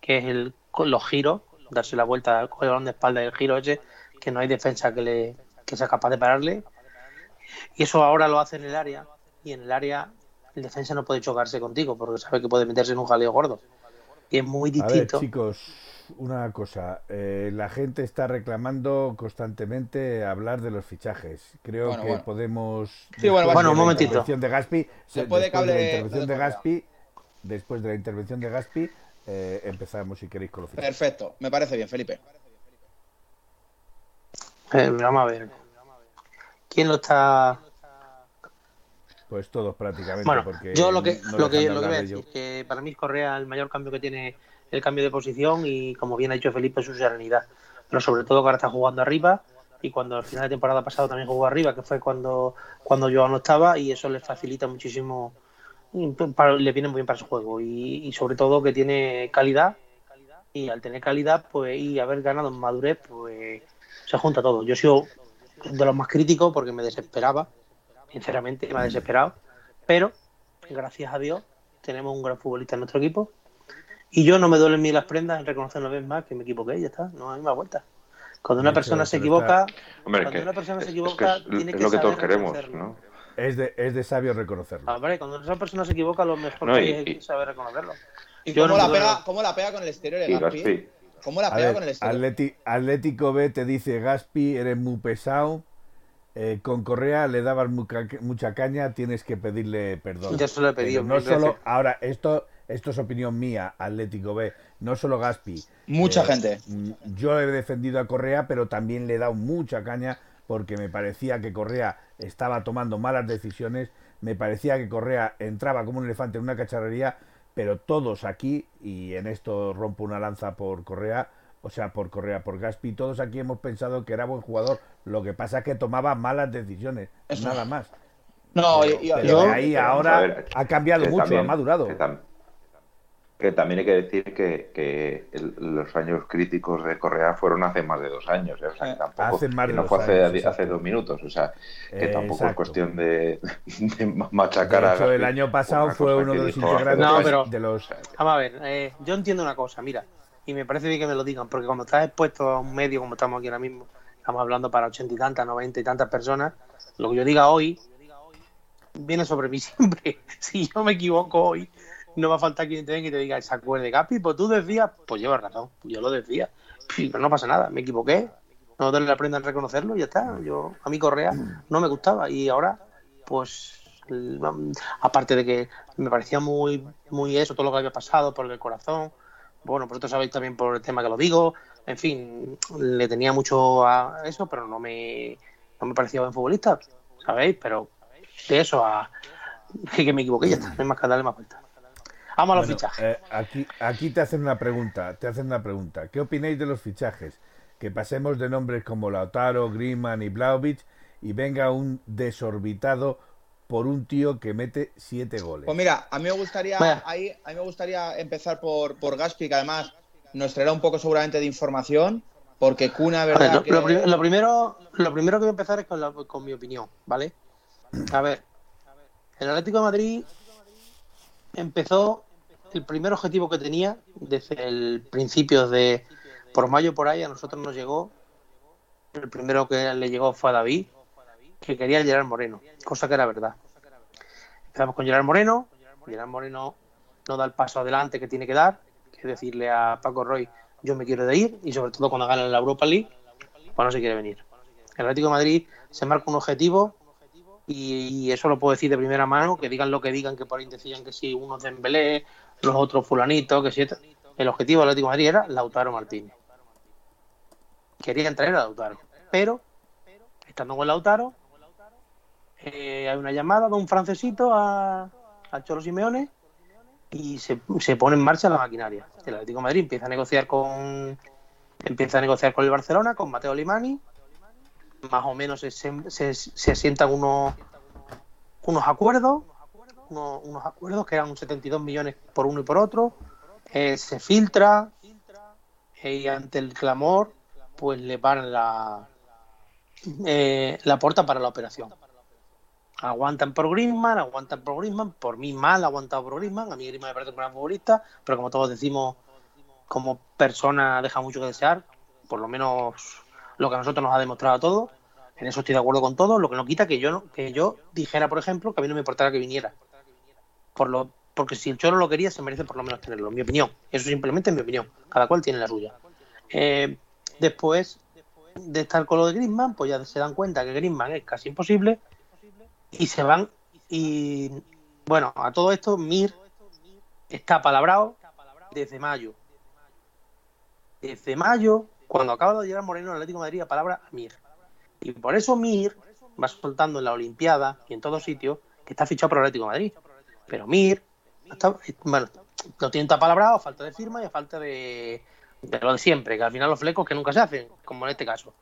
[SPEAKER 4] que es el, los giros, darse la vuelta con el balón de espalda y el giro ese, que no hay defensa que, le, que sea capaz de pararle. Y eso ahora lo hace en el área. Y en el área el defensa no puede chocarse contigo porque sabe que puede meterse en un jaleo gordo. Y es muy distinto.
[SPEAKER 3] A ver, chicos, una cosa. Eh, la gente está reclamando constantemente hablar de los fichajes. Creo que podemos.
[SPEAKER 4] Sí, bueno, bueno un momentito.
[SPEAKER 3] De Gaspi, Se puede después de la intervención de Gaspi, después de la intervención de Gaspi, eh, empezamos si queréis con los
[SPEAKER 2] fichajes. Perfecto, me parece bien, Felipe.
[SPEAKER 4] Eh, vamos a ver. ¿Quién lo está
[SPEAKER 3] pues todos prácticamente.
[SPEAKER 4] Bueno, yo lo que, lo que, lo que voy a decir, que para mí Correa el mayor cambio que tiene el cambio de posición y como bien ha dicho Felipe su serenidad. Pero sobre todo que ahora está jugando arriba y cuando al final de temporada pasado también jugó arriba, que fue cuando, cuando yo no estaba y eso le facilita muchísimo, le viene muy bien para su juego y, sobre todo que tiene calidad y al tener calidad pues y haber ganado en madurez pues se junta todo. Yo he sido de los más críticos porque me desesperaba sinceramente, me ha desesperado. Pero, gracias a Dios, tenemos un gran futbolista en nuestro equipo. Y yo no me duelen ni las prendas en reconocer una vez más que me equivoqué, ya está, no hay más vuelta. Cuando una persona se equivoca, cuando una persona se equivoca, tiene que,
[SPEAKER 5] es lo que todos queremos, ¿no?
[SPEAKER 3] Es de, es de sabio reconocerlo.
[SPEAKER 4] Ah, cuando una persona se equivoca, lo mejor que es saber reconocerlo.
[SPEAKER 2] ¿Y cómo, la pega, cómo la pega con el exterior de Gaspi? ¿Cómo la pega con el exterior?
[SPEAKER 3] Atlético B te dice Gaspi, eres muy pesado eh, con Correa le dabas mucha, caña, tienes que pedirle perdón.
[SPEAKER 4] Ya se lo he pedido.
[SPEAKER 3] no solo, ahora, esto, esto es opinión mía, Atlético B, no solo Gaspi.
[SPEAKER 2] Mucha eh, gente.
[SPEAKER 3] Mm, yo he defendido a Correa, pero también le he dado mucha caña porque me parecía que Correa estaba tomando malas decisiones, me parecía que Correa entraba como un elefante en una cacharrería, pero todos aquí, y en esto rompo una lanza por Correa, o sea, por Correa, por Gaspi, todos aquí hemos pensado que era buen jugador, lo que pasa es que tomaba malas decisiones, nada más.
[SPEAKER 2] No,
[SPEAKER 3] ahí ahora ha cambiado mucho, ha madurado
[SPEAKER 5] que también hay que decir que, que los años críticos de Correa fueron hace más de dos años, ¿eh? o sea, que tampoco hace más de no fue hace, hace, dos minutos, o sea, que tampoco es cuestión de, machacar
[SPEAKER 3] de hecho, El año pasado fue uno de los integrantes
[SPEAKER 4] no, pero,
[SPEAKER 3] de los.
[SPEAKER 4] Vamos a ver, eh, yo entiendo una cosa, mira, y me parece bien que me lo digan, porque cuando estás expuesto a un medio como estamos aquí ahora mismo, estamos hablando para ochenta y tantas, noventa y tantas personas, lo que yo diga hoy viene sobre mí siempre. Si yo me equivoco hoy, no va a faltar quien te venga y te diga, ¿se acuerde, Capi? Pues tú decías, pues llevas razón, yo lo decía. Pero no pasa nada, me equivoqué. No te le aprendan a reconocerlo ya está. Yo, a mí Correa no me gustaba y ahora, pues, aparte de que me parecía muy, muy eso, todo lo que había pasado por el corazón. Bueno, vosotros sabéis también por el tema que lo digo. En fin, le tenía mucho a eso, pero no me, no me parecía buen futbolista, ¿sabéis? Pero de eso a que, me equivoqué, ya está, no hay más que darle más vueltas. Vamos a los fichajes.
[SPEAKER 3] Eh, aquí, aquí te hacen una pregunta, te hacen una pregunta. ¿Qué opináis de los fichajes? Que pasemos de nombres como Lautaro, Griezmann y Blaovic y venga un desorbitado por un tío que mete siete goles.
[SPEAKER 2] Pues mira, a mí me gustaría ahí, a mí me gustaría empezar por, por Gaspi, que además nos traerá un poco seguramente de información, porque Cuna, verdad.
[SPEAKER 4] lo, lo, primero, lo primero que voy a empezar es con, con mi opinión, ¿vale? A ver, el Atlético de Madrid empezó el primer objetivo que tenía desde el principio de por mayo por ahí a nosotros nos llegó el primero que le llegó fue a David que quería Gerard Moreno cosa que era verdad. Empezamos con Gerard Moreno Gerard Moreno no da el paso adelante que tiene que dar que es decirle a Paco Roy yo me quiero de ir y sobre todo cuando gana la Europa League pues no se quiere venir. El Atlético Madrid se marca un objetivo y, eso lo puedo decir de primera mano, que digan lo que digan, que por ahí decían que si uno es Dembélé, los otros fulanitos, que si el objetivo del Atlético de Madrid era Lautaro Martínez. Querían traer a Lautaro, pero estando con Lautaro, eh, hay una llamada de un francesito a, a Cholo Simeone y se, se, pone en marcha la maquinaria. El Atlético Madrid empieza a negociar con empieza a negociar con el Barcelona, con Mateo Limani, más o menos se, se, se asientan unos unos acuerdos unos, acuerdos que eran 72 millones por uno y por otro, eh, se filtra eh, y ante el clamor pues le paran la, eh, la puerta para la operación. Aguantan por Griezmann, aguantan por Griezmann, por mí mal aguantado por Griezmann, a mí Griezmann me parece un gran futbolista, pero como todos decimos, como persona deja mucho que desear, por lo menos lo que a nosotros nos ha demostrado a todos. En eso estoy de acuerdo con todo, lo que no quita que yo que yo dijera, por ejemplo, que a mí no me importara que viniera por lo, porque si el Cholo lo quería, se merece por lo menos tenerlo, en mi opinión. Eso simplemente es mi opinión. Cada cual tiene la suya. Eh, después de estar con lo de Griezmann, pues ya se dan cuenta que Griezmann es casi imposible y se van. Y bueno, a todo esto, Mir está palabrado desde mayo. Desde mayo, cuando acaba de llegar Moreno al Atlético de Madrid, a palabra Mir. Y por eso Mir va soltando en la Olimpiada y en todos sitios que está fichado por el Atlético de Madrid. Pero Mir, bueno, no tiene a falta de firma y a falta de, lo de siempre, que al final los flecos que nunca se hacen, como en este caso.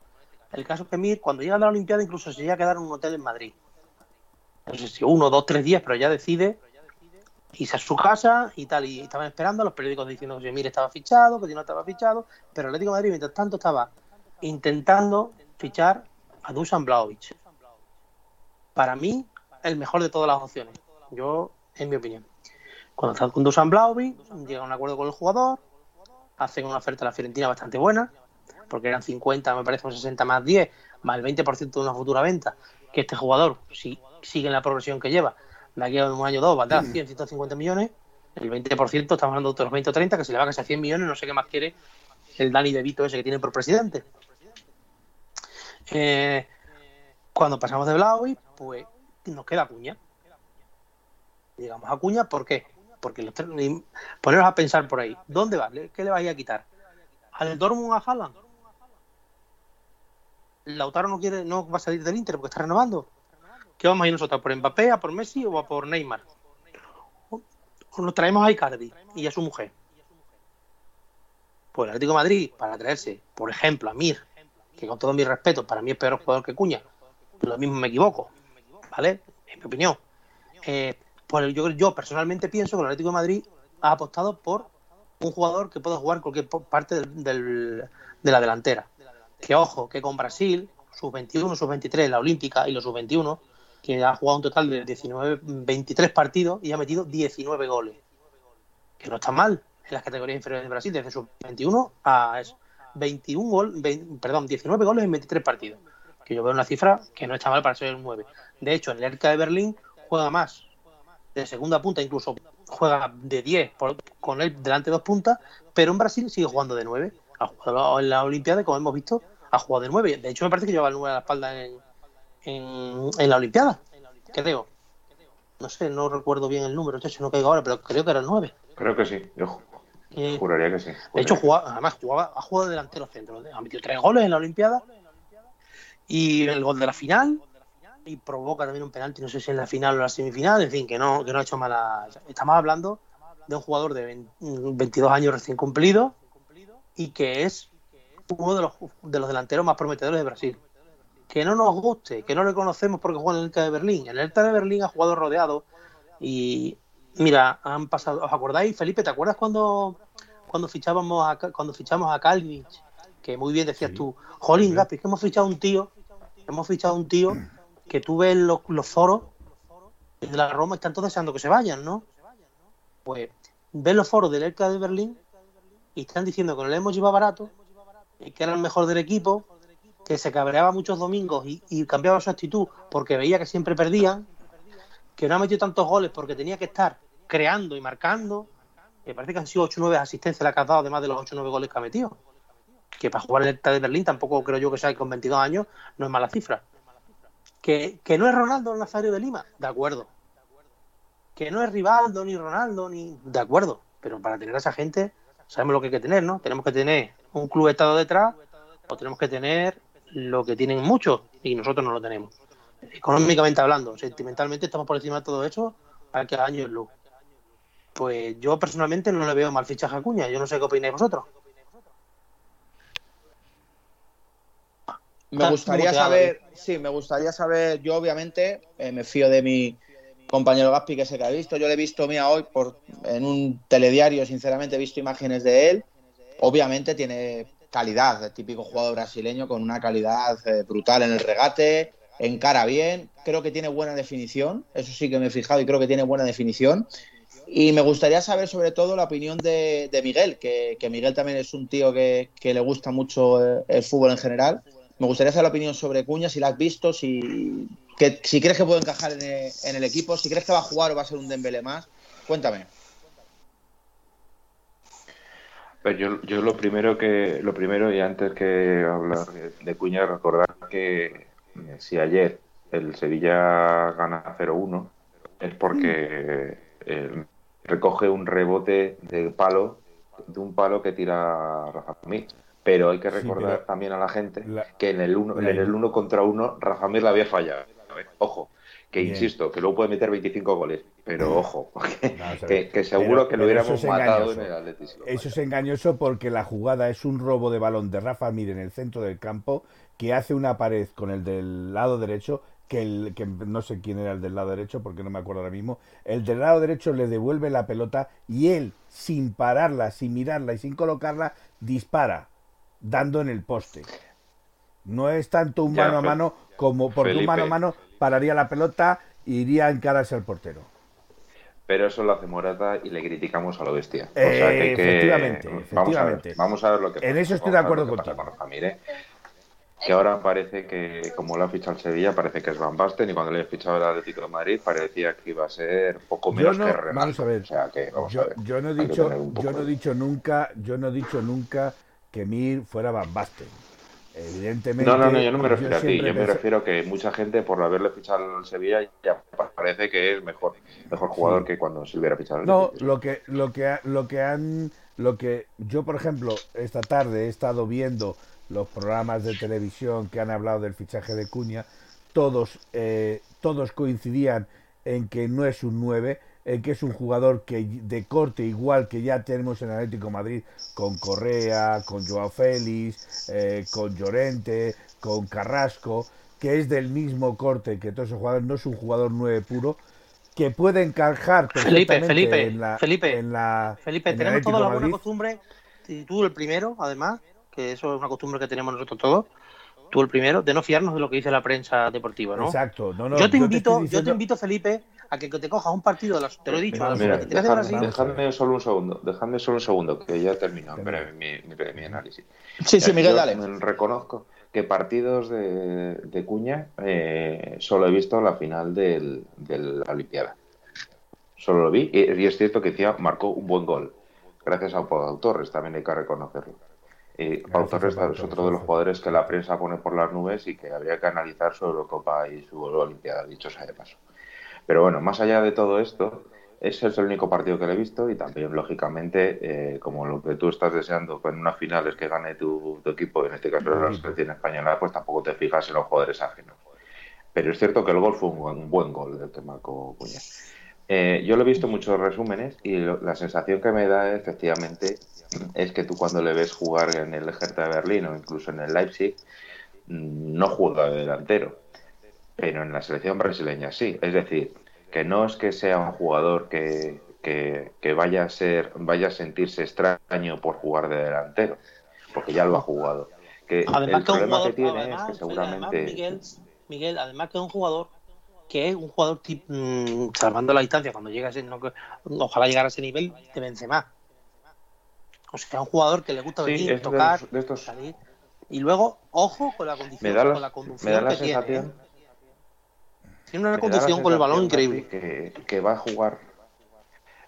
[SPEAKER 4] El caso es que Mir, cuando llega a la Olimpiada, incluso se llega a quedar en un hotel en Madrid. No sé si uno, dos, tres días, pero ya decide irse a su casa y tal. Y estaban esperando los periódicos diciendo que Mir estaba fichado, que no estaba fichado. Pero el Atlético de Madrid, mientras tanto, estaba intentando fichar a Dusan Blaovic. Para mí, el mejor de todas las opciones. Yo en mi opinión. Cuando está con Dusan Blaovic, llega a un acuerdo con el jugador, hacen una oferta a la Fiorentina bastante buena, porque eran 50, me parece, 60 más 10, más el 20% de una futura venta, que este jugador, si sigue en la progresión que lleva, de aquí a un año o dos, valdrá 100, 150 millones, el 20%, estamos hablando de otros 20 o 30, que se le va casi a 100 millones, no sé qué más quiere el Dani De Vito ese que tiene por presidente. Eh, cuando pasamos de Blaovic, pues nos queda Cuña llegamos a Cuña, ¿por qué? porque poneros a pensar por ahí, ¿dónde va? ¿Qué le vais a quitar? ¿Al Dortmund a Haaland? Lautaro no quiere, no va a salir del Inter porque está renovando. ¿Qué vamos a ir nosotros? ¿Por Mbappé, a por Messi o a por Neymar? O nos traemos a Icardi y a su mujer. Pues el Atlético Madrid, para traerse, por ejemplo, a Mir, que con todo mi respeto, para mí es peor jugador que Cuña, lo mismo me equivoco, ¿vale? En mi opinión. Eh, pues yo, yo personalmente pienso que el Atlético de Madrid ha apostado por un jugador que pueda jugar cualquier parte del, de la delantera. Que ojo, que con Brasil, sus 21, sus 23, la Olímpica y los sus 21, que ha jugado un total de 19, 23 partidos y ha metido 19 goles. Que no está mal en las categorías inferiores de Brasil, desde sus 21 a 21 gol, perdón, 19 goles en 23 partidos. Que yo veo una cifra que no está mal para ser el 9. De hecho, en el ERCA de Berlín juega más de segunda punta, incluso juega de 10 con él delante de dos puntas, pero en Brasil sigue jugando de 9. Ha jugado en la Olimpiada, como hemos visto, ha jugado de 9. De hecho, me parece que lleva el 9 a la espalda en, en, la Olimpiada, creo. No sé, no recuerdo bien el número, hecho, no caigo ahora, pero creo que era el 9.
[SPEAKER 5] Creo que sí, yo eh, juraría que sí.
[SPEAKER 4] De hecho, además jugaba, ha jugado delantero centro, ha metido tres goles en la Olimpiada y el gol de la final y provoca también un penalti, no sé si en la final o en la semifinal, en fin, que no, que no ha hecho mala. Estamos hablando de un jugador de 22 años recién cumplido y que es uno de los, de los delanteros más prometedores de Brasil. Que no nos guste, que no le conocemos porque juega en el ELTA de Berlín. En el ELTA de Berlín ha jugado rodeado y mira, han pasado, ¿os acordáis, Felipe? ¿Te acuerdas cuando cuando fichábamos a, cuando fichamos a Calvin? Que muy bien decías tú, Jolín Gapi, que hemos fichado un tío, hemos fichado un tío que tú ves los, los foros de la Roma están todos deseando que se vayan, ¿no? Pues ves los foros del ELCA de Berlín y están diciendo que no le hemos llevado barato, y que era el mejor del equipo, que se cabreaba muchos domingos y, cambiaba su actitud porque veía que siempre perdían, que no ha metido tantos goles porque tenía que estar creando y marcando, que parece que han sido 8 o 9 asistencias la que ha dado, además de los 8 o 9 goles que ha metido. Que para jugar en el de Berlín tampoco creo yo que sea con 22 años, no es mala cifra. Que, no es Ronaldo Nazario de Lima, de acuerdo. Que no es Rivaldo ni Ronaldo, ni. De acuerdo. Pero para tener a esa gente, sabemos lo que hay que tener, ¿no? Tenemos que tener un club estado detrás o tenemos que tener lo que tienen muchos y nosotros no lo tenemos. Económicamente hablando, sentimentalmente estamos por encima de todo eso al que año es luz. Pues yo personalmente no le veo mal fichaje a Cuña, yo no sé qué opináis vosotros.
[SPEAKER 2] Me gustaría saber, sí, me gustaría saber, yo obviamente eh, me fío de mi compañero Gaspi que sé que ha visto, yo le he visto mía hoy por en un telediario, sinceramente he visto imágenes de él, obviamente tiene calidad, el típico jugador brasileño con una calidad eh, brutal en el regate, encara bien, creo que tiene buena definición, eso sí que me he fijado y creo que tiene buena definición. Y me gustaría saber sobre todo la opinión de, Miguel, que, Miguel también es un tío que, le gusta mucho eh, el fútbol en general me gustaría hacer la opinión sobre Cuña, si la has visto, si, que, si crees que puede encajar en, el equipo, si crees que va a jugar o va a ser un Dembele más. Cuéntame.
[SPEAKER 5] Pues yo, yo lo primero que lo primero y antes que hablar de Cuña recordar que eh, si ayer el Sevilla gana 0-1 es porque eh, recoge un rebote de palo de un palo que tira Rafa Mir pero hay que recordar también a la gente que en el uno, en el uno contra uno Rafa Mir la había fallado. Ojo, que insisto, que luego puede meter 25 goles, pero ojo, que, seguro que lo hubiéramos matado en el atletismo.
[SPEAKER 3] Eso es engañoso porque la jugada es un robo de balón de Rafa Mir en el centro del campo que hace una pared con el del lado derecho que, el, que no sé quién era el del lado derecho porque no me acuerdo ahora mismo, el del lado derecho le devuelve la pelota y él, sin pararla, sin mirarla y sin colocarla, dispara dando en el poste. No es tanto un mano a mano como porque un mano a mano pararía la pelota e iría a encararse al portero.
[SPEAKER 5] Pero eso lo hace Morata y le criticamos a lo bestia.
[SPEAKER 3] efectivamente, efectivamente.
[SPEAKER 5] Vamos a, ver, lo que
[SPEAKER 3] En eso estoy de acuerdo contigo.
[SPEAKER 5] que ahora parece que, como lo ha fichado el Sevilla, parece que es Van Basten y cuando le ha fichado el Atlético de Madrid parecía que iba a ser poco menos que
[SPEAKER 3] Vamos a ver. yo, no he dicho, yo no he dicho nunca, yo no he dicho nunca que Mir fuera Van Basten. Evidentemente.
[SPEAKER 5] No, no, no, yo no me refiero a ti. Yo me refiero a que mucha gente, por haberle fichado al Sevilla, ya parece que es mejor, mejor jugador que cuando se hubiera fichado
[SPEAKER 3] No, lo que, lo que, lo que han, lo que yo, por ejemplo, esta tarde he estado viendo los programas de televisión que han hablado del fichaje de Cuña, todos, eh, todos coincidían en que no es un 9, en que es un jugador que de corte igual que ya tenemos en Atlético Madrid con Correa, con Joao Félix, eh, con Llorente, con Carrasco, que es del mismo corte que todos esos jugadores, no es un jugador 9 puro, que puede encajar
[SPEAKER 4] Felipe, Felipe, en la, Felipe, en la, Felipe, tenemos toda la buena costumbre, y tú el primero, además, que eso es una costumbre que tenemos nosotros todos, tú el primero, de no fiarnos de lo que dice la prensa deportiva, ¿no?
[SPEAKER 3] Exacto.
[SPEAKER 4] yo te invito, yo te invito, Felipe, a que te cojas un partido de los, te lo he dicho,
[SPEAKER 5] dejadme, solo un segundo, dejadme solo un segundo, que ya he terminado mi, mi, análisis.
[SPEAKER 2] Sí, sí, Miguel, dale.
[SPEAKER 5] Reconozco que partidos de, de Cuña eh, solo he visto la final del, de la Olimpiada. Solo lo vi y, es cierto que decía marcó un buen gol. Gracias a Pau Torres, también hay que reconocerlo. Y Pau Torres es otro de los jugadores que la prensa pone por las nubes y que habría que analizar su Eurocopa y su Olimpiada, dicho sea de paso. Pero bueno, más allá de todo esto, ese es el único partido que le he visto y también, lógicamente, eh, como lo que tú estás deseando en una final es que gane tu, equipo, en este caso la selección española, pues tampoco te fijas en los jugadores ajenos. Pero es cierto que el gol fue un buen, gol del que marcó Cuña. Eh, yo lo he visto muchos resúmenes y la sensación que me da efectivamente es que tú cuando le ves jugar en el Hertha de Berlín o incluso en el Leipzig, mm, no juega de delantero pero en la selección brasileña sí. Es decir, que no es que sea un jugador que, que, vaya a ser, vaya a sentirse extraño por jugar de delantero, porque ya lo ha jugado. Que
[SPEAKER 4] además el problema que tiene es que seguramente Miguel, además que es un jugador que es un jugador mm, salvando la distancia cuando llega a ese, ojalá llegar a ese nivel de Benzema. O sea, un jugador que le gusta venir, tocar, salir. Y luego, ojo con la condición,
[SPEAKER 5] me da la,
[SPEAKER 4] con la conducción
[SPEAKER 5] me da la sensación,
[SPEAKER 4] tiene una condición con el balón increíble.
[SPEAKER 5] Que, va a jugar,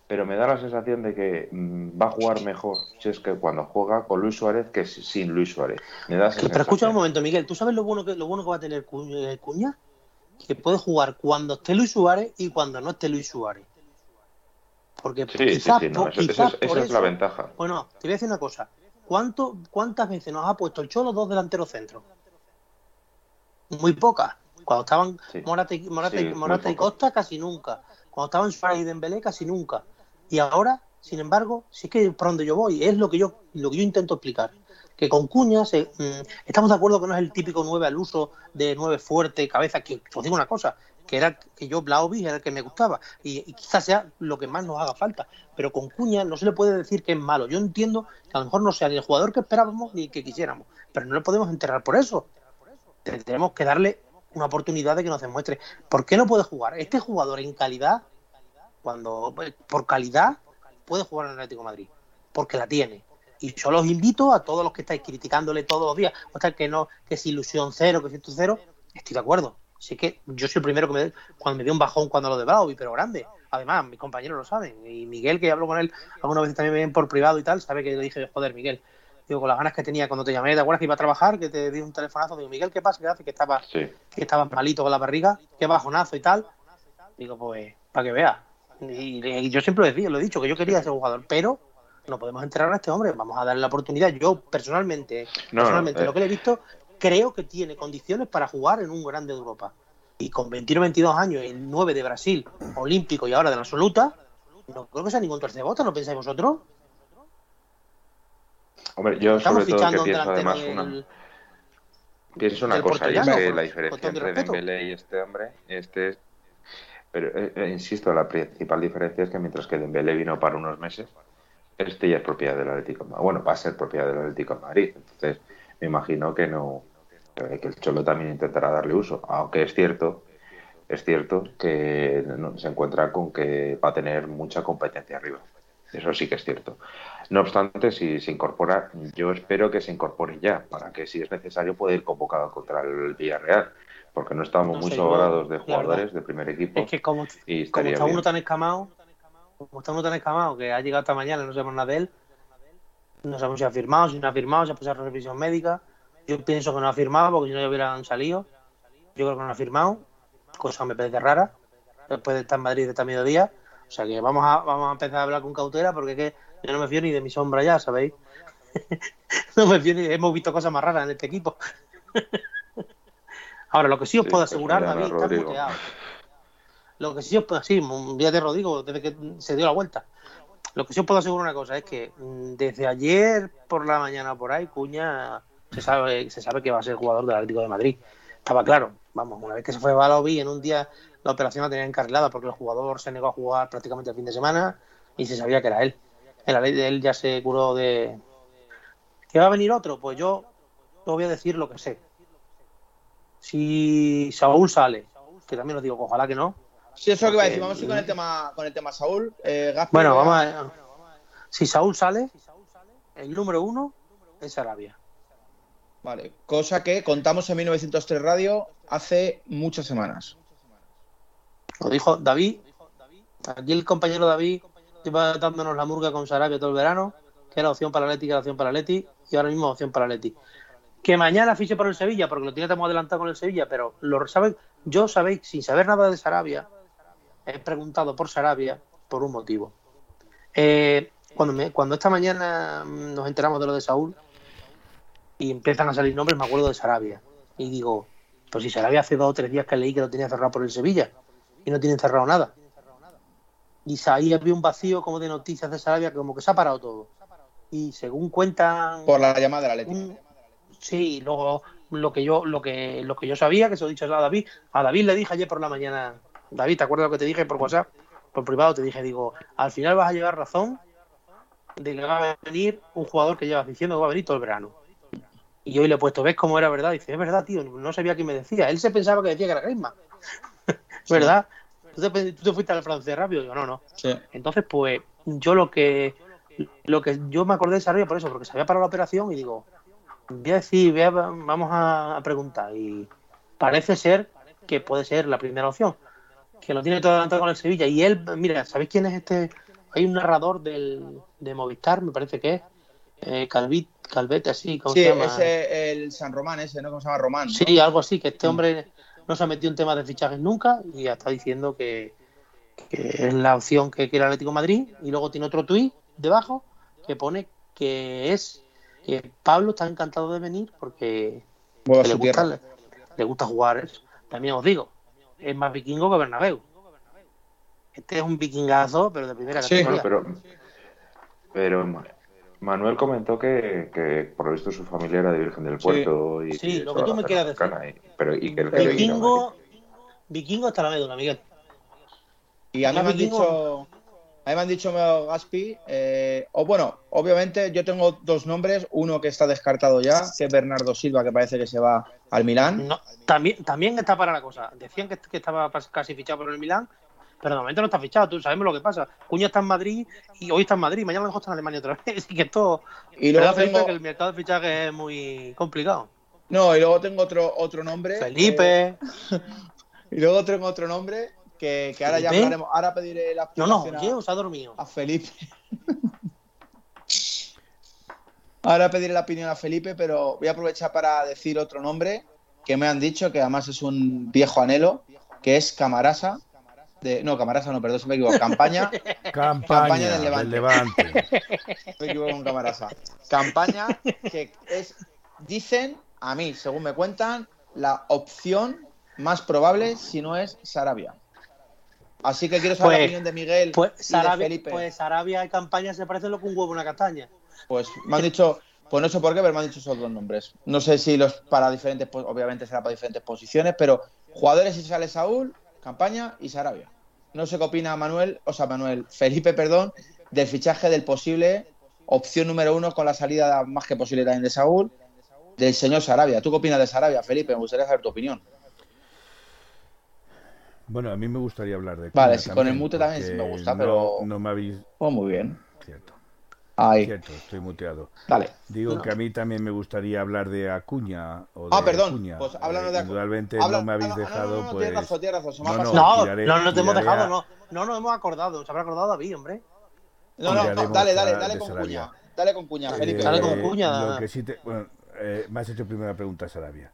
[SPEAKER 5] pero me da la sensación de que mm, va a jugar mejor si es que cuando juega con Luis Suárez que sin Luis Suárez. Me da
[SPEAKER 4] pero escucha un momento, Miguel, ¿tú sabes lo bueno que, lo bueno que va a tener eh, Cuña? Que puede jugar cuando esté Luis Suárez y cuando no esté Luis Suárez. Porque quizás, esa,
[SPEAKER 5] es la ventaja.
[SPEAKER 4] Bueno, te voy a decir una cosa. ¿Cuánto, ¿Cuántas veces nos ha puesto el Cholo dos delanteros centros? Muy pocas. Cuando estaban Morata, y, Costa, casi nunca. Cuando estaban Suárez y Dembélé, casi nunca. Y ahora, sin embargo, sí que por donde yo voy, es lo que yo, lo que yo intento explicar. Que con Cuña mm, estamos de acuerdo que no es el típico 9 al uso de 9 fuerte, cabeza, que os digo una cosa, que era que yo Blaovic era el que me gustaba. Y, quizás sea lo que más nos haga falta. Pero con Cuña no se le puede decir que es malo. Yo entiendo que a lo mejor no sea ni el jugador que esperábamos ni el que quisiéramos. Pero no le podemos enterrar por eso. Tenemos que darle una oportunidad de que nos demuestre. ¿Por qué no puede jugar? Este jugador en calidad, cuando pues, por calidad, puede jugar en el Atlético Madrid, porque la tiene. Y yo los invito a todos los que estáis criticándole todos los días, o que no, que es ilusión cero, que es cero, estoy de acuerdo. Así que yo soy el primero que me cuando me dio un bajón cuando lo de Bravo, pero grande. Además, mis compañeros lo saben. Y Miguel, que hablo con él algunas veces también por privado y tal, sabe que le dije, joder, Miguel, digo, con las ganas que tenía cuando te llamé, ¿te acuerdas que iba a trabajar? Que te di un telefonazo, digo, Miguel, ¿qué pasa? ¿Qué hace? Que estaba, que estaba malito con la barriga, qué bajonazo y tal. Digo, pues, para que vea. Y, yo siempre lo, decía, lo he dicho, que yo quería ser jugador, pero no podemos enterrar a este hombre, vamos a darle la oportunidad. Yo, personalmente, personalmente, lo eh. que le he visto, creo que tiene condiciones para jugar en un grande de Europa. Y con 21 22 años, el 9 de Brasil, olímpico y ahora de la absoluta, no creo que sea ningún tercer voto, ¿no pensáis vosotros?
[SPEAKER 5] Hombre, yo sobre todo que pienso además una... Pienso una cosa, y es que la diferencia entre Dembélé y este hombre, este pero eh, eh, insisto, la principal diferencia es que mientras que Dembélé vino para unos meses, este ya es propiedad del Atlético Bueno, va a ser propiedad del Atlético de Madrid. Entonces, me imagino que no que el Cholo también intentará darle uso, aunque es cierto es cierto que se encuentra con que va a tener mucha competencia arriba. Eso sí que es cierto. No obstante, si se incorpora, yo espero que se incorpore ya, para que si es necesario pueda ir convocado contra el Villarreal, porque no estamos muy sobrados de jugadores de primer equipo.
[SPEAKER 4] Es que como, está uno tan escamado, como está uno tan escamado que ha llegado esta mañana, no sabemos nada de él, no sabemos si ha firmado, si no ha firmado, si ha pasado revisión médica, Yo pienso que no ha firmado porque si no ya hubieran salido. Yo creo que no ha firmado, cosa que me parece rara. Después de estar en Madrid de esta mediodía. O sea que vamos a, vamos a empezar a hablar con cautela porque es que yo no me fío ni de mi sombra ya, ¿sabéis? no me fío ni hemos visto cosas más raras en este equipo. Ahora, lo que sí os puedo asegurar, David, está muteado. Lo que sí os puedo, sí, ya te lo digo, desde que se dio la vuelta. Lo que sí os puedo asegurar una cosa es que mm, desde ayer por la mañana por ahí, Cuña se sabe, se sabe que va a ser jugador del Atlético de Madrid. Estaba claro, vamos, una vez que se fue Balovi, en un día la operación la tenía encarrilada porque el jugador se negó a jugar prácticamente el fin de semana y se sabía que era él. En la ley de él ya se curó de. ¿Que va a venir otro? Pues yo te voy a decir lo que sé. Si Saúl sale, que también os digo, ojalá que no.
[SPEAKER 2] Sí, eso es lo que iba a decir. Vamos a ir con el tema, con el tema Saúl. Eh,
[SPEAKER 4] bueno, vamos a. Si Saúl sale, el número uno es Arabia.
[SPEAKER 2] Vale, cosa que contamos en 1903 Radio hace muchas semanas.
[SPEAKER 4] Lo dijo David. Aquí el compañero David lleva dándonos la murga con Sarabia todo el verano, que era opción para Leti, que era opción para Leti, y ahora mismo opción para Leti. Que mañana fiche por el Sevilla, porque lo tiene que adelantado con el Sevilla, pero lo saben, yo sabéis, sin saber nada de Sarabia, he preguntado por Sarabia por un motivo. Eh, cuando, cuando esta mañana nos enteramos de lo de Saúl y empiezan a salir nombres, me acuerdo de Sarabia. Y digo, pues si Sarabia hace dos o tres días que leí que lo tenía cerrado por el Sevilla y no tiene cerrado nada. Y ahí había un vacío como de noticias de Sarabia, como que se ha parado todo. Y según cuentan.
[SPEAKER 2] Por la llamada de la Leti.
[SPEAKER 4] sí, luego lo que yo, lo que, lo que yo sabía, que se lo he dicho a David, a David le dije ayer por la mañana, David, ¿te acuerdas lo que te dije por WhatsApp? Por privado te dije, digo, al final vas a llevar razón de que va a venir un jugador que llevas diciendo que va a venir todo el verano. Y hoy le he puesto, ¿ves cómo era verdad? dice, es verdad, tío, no sabía qué me decía. Él se pensaba que decía que era Griezmann. ¿Verdad? ¿Tú te, fuiste al francés rápido. Digo, no, no. Entonces, pues, yo lo que lo que yo me acordé de Sarabia por eso, porque se había parado la operación y digo, voy a decir, vamos a, preguntar. Y parece ser que puede ser la primera opción. Que lo tiene todo adelantado con el Sevilla. Y él, mira, ¿sabéis quién es este? Hay un narrador del, de Movistar, me parece que es. Eh, Calvit, Calvete, así,
[SPEAKER 2] ¿cómo se llama? ese, el San Román, ese, ¿no? ¿Cómo se llama? Román.
[SPEAKER 4] Sí, algo así, que este hombre no se ha metido en temas de fichajes nunca y ya está diciendo que, es la opción que quiere el Atlético Madrid. Y luego tiene otro tuit debajo que pone que es que Pablo está encantado de venir porque le, gusta, le, gusta, jugar eso. También os digo, es más vikingo que Bernabéu. Este es un vikingazo, pero de primera categoría.
[SPEAKER 5] pero, pero Manuel comentó que, que, por lo visto su familia era de Virgen del Puerto.
[SPEAKER 4] Sí, y, sí lo que tú me quieras decir.
[SPEAKER 5] pero, y que el
[SPEAKER 4] vikingo, vikingo está la médula, Miguel.
[SPEAKER 2] Y a mí me han dicho, a mí me han dicho Gaspi, eh, o bueno, obviamente yo tengo dos nombres, uno que está descartado ya, que es Bernardo Silva, que parece que se va al Milán.
[SPEAKER 4] No, también, también está para la cosa. Decían que, que estaba casi fichado por el Milán pero de momento no está fichado, tú sabemos lo que pasa. Cuña está en Madrid y hoy está en Madrid, mañana lo mejor está en Alemania otra vez. Así que esto. Y luego tengo... que el mercado de fichaje es muy complicado.
[SPEAKER 2] No, y luego tengo otro, otro nombre.
[SPEAKER 4] Felipe.
[SPEAKER 2] y luego tengo otro nombre que, que ahora ya hablaremos. Ahora pediré la
[SPEAKER 4] No, no, ¿qué? se ha dormido.
[SPEAKER 2] A Felipe. ahora pediré la opinión a Felipe, pero voy a aprovechar para decir otro nombre que me han dicho, que además es un viejo anhelo, que es Camarasa no, Camarasa no, perdón, se me equivoco. Campaña.
[SPEAKER 3] campaña, del Levante.
[SPEAKER 2] me equivoco con Camarasa. Campaña que es, dicen, a mí, según me cuentan, la opción más probable si no es Sarabia. Así que quiero saber la pues, opinión de Miguel
[SPEAKER 4] pues,
[SPEAKER 2] y
[SPEAKER 4] Sarabia,
[SPEAKER 2] de Felipe.
[SPEAKER 4] Pues Sarabia y Campaña se parecen lo que un huevo una castaña.
[SPEAKER 2] Pues me han dicho, pues no sé por qué, pero me han dicho esos dos nombres. No sé si los para diferentes, obviamente será para diferentes posiciones, pero jugadores si sale Saúl, Campaña y Sarabia. No sé qué opina Manuel, o sea, Manuel, Felipe, perdón, del fichaje del posible opción número uno con la salida más que posible también de Saúl, del señor Sarabia. ¿Tú qué opinas de Sarabia, Felipe? Me gustaría saber tu opinión.
[SPEAKER 3] Bueno, a mí me gustaría hablar de.
[SPEAKER 2] Vale, con el mute también me gusta, pero.
[SPEAKER 3] No me habéis.
[SPEAKER 2] Oh, muy bien.
[SPEAKER 3] Cierto.
[SPEAKER 2] Ahí.
[SPEAKER 3] Cierto, estoy muteado.
[SPEAKER 2] Dale.
[SPEAKER 3] Digo que a mí también me gustaría hablar de Acuña. O
[SPEAKER 2] ah,
[SPEAKER 3] de
[SPEAKER 2] perdón.
[SPEAKER 3] Acuña.
[SPEAKER 2] Pues háblanos de
[SPEAKER 3] Acuña. No me habéis dejado, no, pues.
[SPEAKER 2] Razón, razón,
[SPEAKER 4] no, no, no, no te hemos dejado, no. No nos hemos acordado. Se habrá acordado David, hombre.
[SPEAKER 2] No, no, dale, dale, dale con Cuña. Dale con Cuña, Felipe.
[SPEAKER 4] dale con Cuña.
[SPEAKER 3] Lo que sí te, bueno, eh, me has hecho primera pregunta, Sarabia.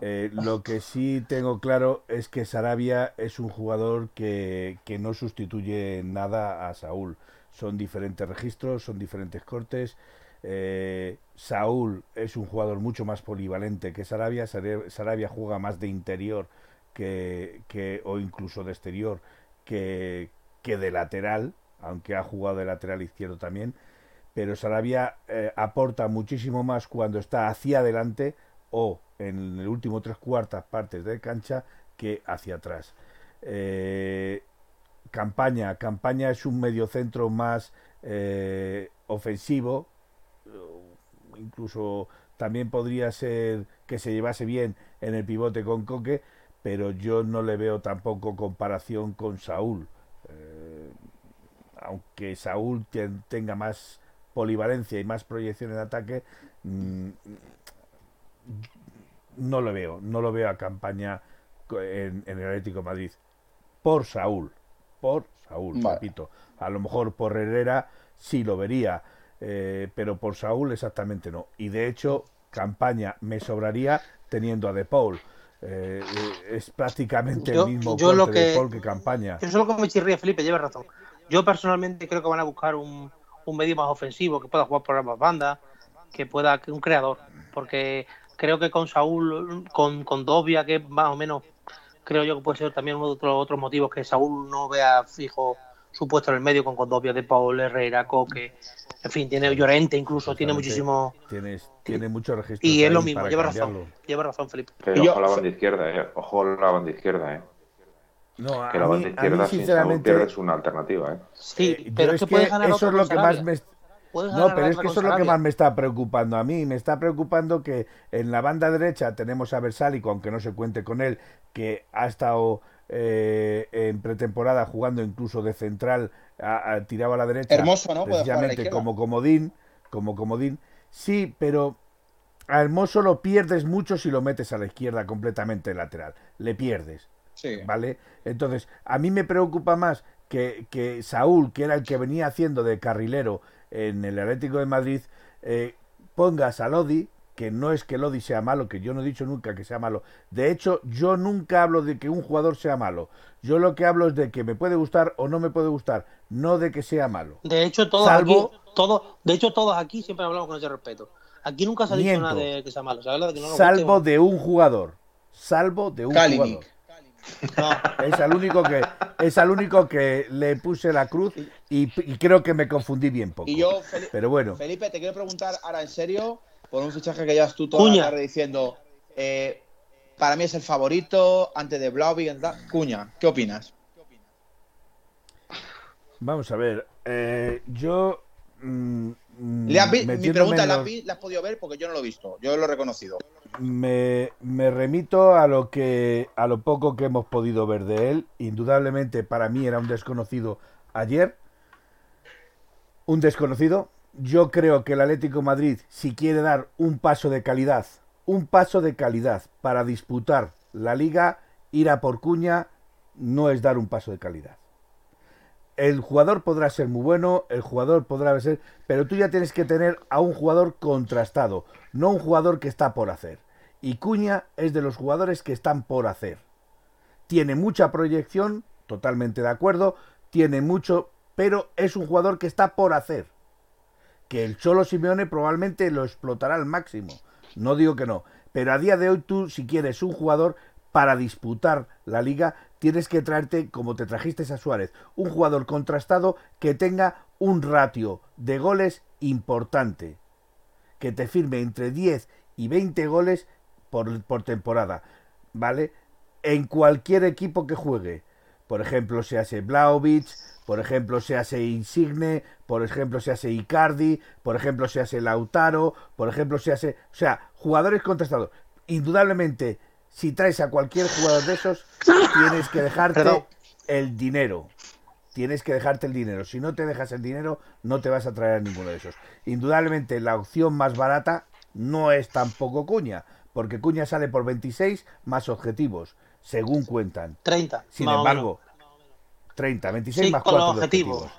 [SPEAKER 3] Eh, lo que sí tengo claro es que Sarabia es un jugador que, que no sustituye nada a Saúl. Son diferentes registros, son diferentes cortes. Eh, Saúl es un jugador mucho más polivalente que Sarabia. Sarabia juega más de interior que, que o incluso de exterior que, que, de lateral, aunque ha jugado de lateral izquierdo también. Pero Sarabia eh, aporta muchísimo más cuando está hacia adelante o en el último tres cuartas partes de cancha que hacia atrás. Eh, campaña, campaña es un mediocentro más eh, ofensivo, incluso también podría ser que se llevase bien en el pivote con Coque, pero yo no le veo tampoco comparación con Saúl. Eh, aunque Saúl tenga más polivalencia y más proyección en ataque, mm, no lo veo, no lo veo a campaña en, el Atlético Madrid. Por Saúl, por Saúl, repito. A lo mejor por Herrera sí lo vería, eh, pero por Saúl exactamente no. Y de hecho, campaña me sobraría teniendo a De Paul. Eh, es prácticamente el mismo
[SPEAKER 4] yo lo que,
[SPEAKER 3] de Paul que campaña.
[SPEAKER 4] Eso es lo que me chirría Felipe, lleva razón. Yo personalmente creo que van a buscar un, un medio más ofensivo, que pueda jugar por ambas bandas, que pueda, un creador, porque creo que con Saúl, con, con Dobia, que más o menos creo yo que puede ser también uno de los otros motivos que Saúl no vea fijo su puesto en el medio con Condovia de Paul Herrera, Coque, en fin, tiene Llorente incluso, tiene muchísimo.
[SPEAKER 3] Tienes, tiene mucho registro.
[SPEAKER 4] Y es lo mismo, lleva razón, lleva razón, Felipe.
[SPEAKER 5] Pero ojo a la banda izquierda, eh. Ojo a la banda izquierda, eh. No, que la banda izquierda sinceramente... es una alternativa, ¿eh?
[SPEAKER 4] Sí, eh, pero es que, puedes ganar
[SPEAKER 3] eso es lo que más me no, pero es que eso es lo que más me está preocupando a mí. Me está preocupando que en la banda derecha tenemos a Versálico, aunque no se cuente con él, que ha estado eh, en pretemporada jugando incluso de central, a, tiraba a la derecha.
[SPEAKER 2] Hermoso, ¿no?
[SPEAKER 3] Precisamente como comodín, como comodín. Sí, pero a Hermoso lo pierdes mucho si lo metes a la izquierda completamente lateral. Le pierdes. Sí. ¿Vale? Entonces, a mí me preocupa más que, que Saúl, que era el que venía haciendo de carrilero en el Atlético de Madrid, eh, pongas a Lodi, que no es que Lodi sea malo, que yo no he dicho nunca que sea malo. De hecho, yo nunca hablo de que un jugador sea malo. Yo lo que hablo es de que me puede gustar o no me puede gustar, no de que sea malo.
[SPEAKER 4] De hecho, todos aquí, de hecho, todos aquí siempre hablamos con ese respeto. Aquí nunca se ha dicho nada de que sea malo.
[SPEAKER 3] salvo de un jugador. Salvo de un jugador. Es al único que es al único que le puse la cruz y, creo que me confundí bien poco.
[SPEAKER 2] Y yo,
[SPEAKER 3] pero bueno.
[SPEAKER 2] Felipe, te quiero preguntar ahora en serio por un fichaje que llevas tú toda la tarde diciendo eh, para mí es el favorito antes de Blauvig. Cuña, ¿qué opinas?
[SPEAKER 3] Vamos a ver, eh, yo
[SPEAKER 2] mi pregunta, ¿la, has podido ver? Porque yo no lo he visto, yo lo he reconocido.
[SPEAKER 3] Me, me, remito a lo que a lo poco que hemos podido ver de él. Indudablemente para mí era un desconocido ayer. Un desconocido. Yo creo que el Atlético Madrid, si quiere dar un paso de calidad, un paso de calidad para disputar la liga, ir a por cuña no es dar un paso de calidad el jugador podrá ser muy bueno, el jugador podrá ser, pero tú ya tienes que tener a un jugador contrastado, no un jugador que está por hacer. Y Cuña es de los jugadores que están por hacer. Tiene mucha proyección, totalmente de acuerdo, tiene mucho, pero es un jugador que está por hacer. Que el Cholo Simeone probablemente lo explotará al máximo. No digo que no, pero a día de hoy tú si quieres un jugador para disputar la liga, tienes que traerte, como te trajiste a Suárez, un jugador contrastado que tenga un ratio de goles importante, que te firme entre 10 y 20 goles por, temporada, ¿vale? En cualquier equipo que juegue. Por ejemplo, se hace Blaovic, por ejemplo, se hace Insigne, por ejemplo, se hace Icardi, por ejemplo, se hace Lautaro, por ejemplo, se hace... O sea, jugadores contrastados. Indudablemente, si traes a cualquier jugador de esos, tienes que dejarte el dinero. Tienes que dejarte el dinero. Si no te dejas el dinero, no te vas a traer a ninguno de esos. Indudablemente, la opción más barata no es tampoco Cuña, porque Cuña sale por 26 más objetivos, según cuentan.
[SPEAKER 4] 30.
[SPEAKER 3] Sin embargo, 30, 26 más 4 objetivos.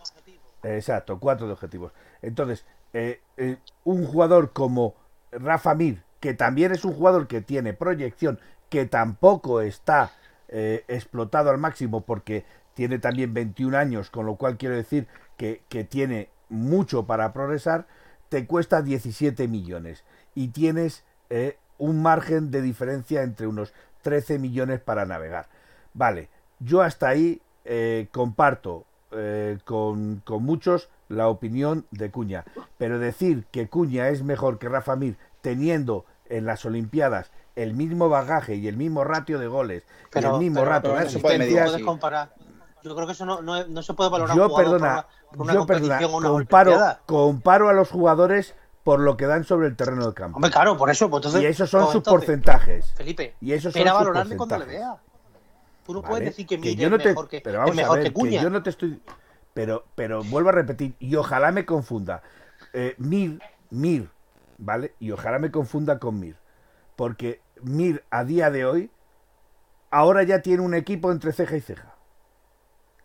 [SPEAKER 3] Exacto, 4 de objetivos. Entonces, eh, eh, un jugador como Rafa Mir, que también es un jugador que tiene proyección, que tampoco está eh, explotado al máximo porque tiene también 21 años, con lo cual quiero decir que, que tiene mucho para progresar, te cuesta 17 millones y tienes eh, un margen de diferencia entre unos 13 millones para navegar. Vale, yo hasta ahí eh, comparto con, con, muchos la opinión de Cuña, pero decir que Cuña es mejor que Rafa Mir teniendo en las Olimpiadas el mismo bagaje y el mismo ratio de goles,
[SPEAKER 4] pero,
[SPEAKER 3] el mismo ratio de
[SPEAKER 4] asistencias. comparar. Yo creo que eso no, no, no se puede valorar
[SPEAKER 3] yo, perdona, por una, yo, perdona, comparo, comparo a los jugadores por lo que dan sobre el terreno de campo.
[SPEAKER 4] Hombre, claro, por eso. Pues entonces,
[SPEAKER 3] y esos son sus porcentajes.
[SPEAKER 4] Felipe,
[SPEAKER 3] y esos
[SPEAKER 4] son valorarle cuando le vea. Tú no
[SPEAKER 3] vale,
[SPEAKER 4] puedes decir que,
[SPEAKER 3] que yo no te,
[SPEAKER 4] mejor que,
[SPEAKER 3] pero vamos
[SPEAKER 4] es mejor
[SPEAKER 3] a ver,
[SPEAKER 4] que Cuña.
[SPEAKER 3] Que yo no te estoy. Pero, pero vuelvo a repetir, y ojalá me confunda. Eh, Mir, Mir, ¿vale? Y ojalá me confunda con Mir. Porque Mir, a día de hoy, ahora ya tiene un equipo entre ceja y ceja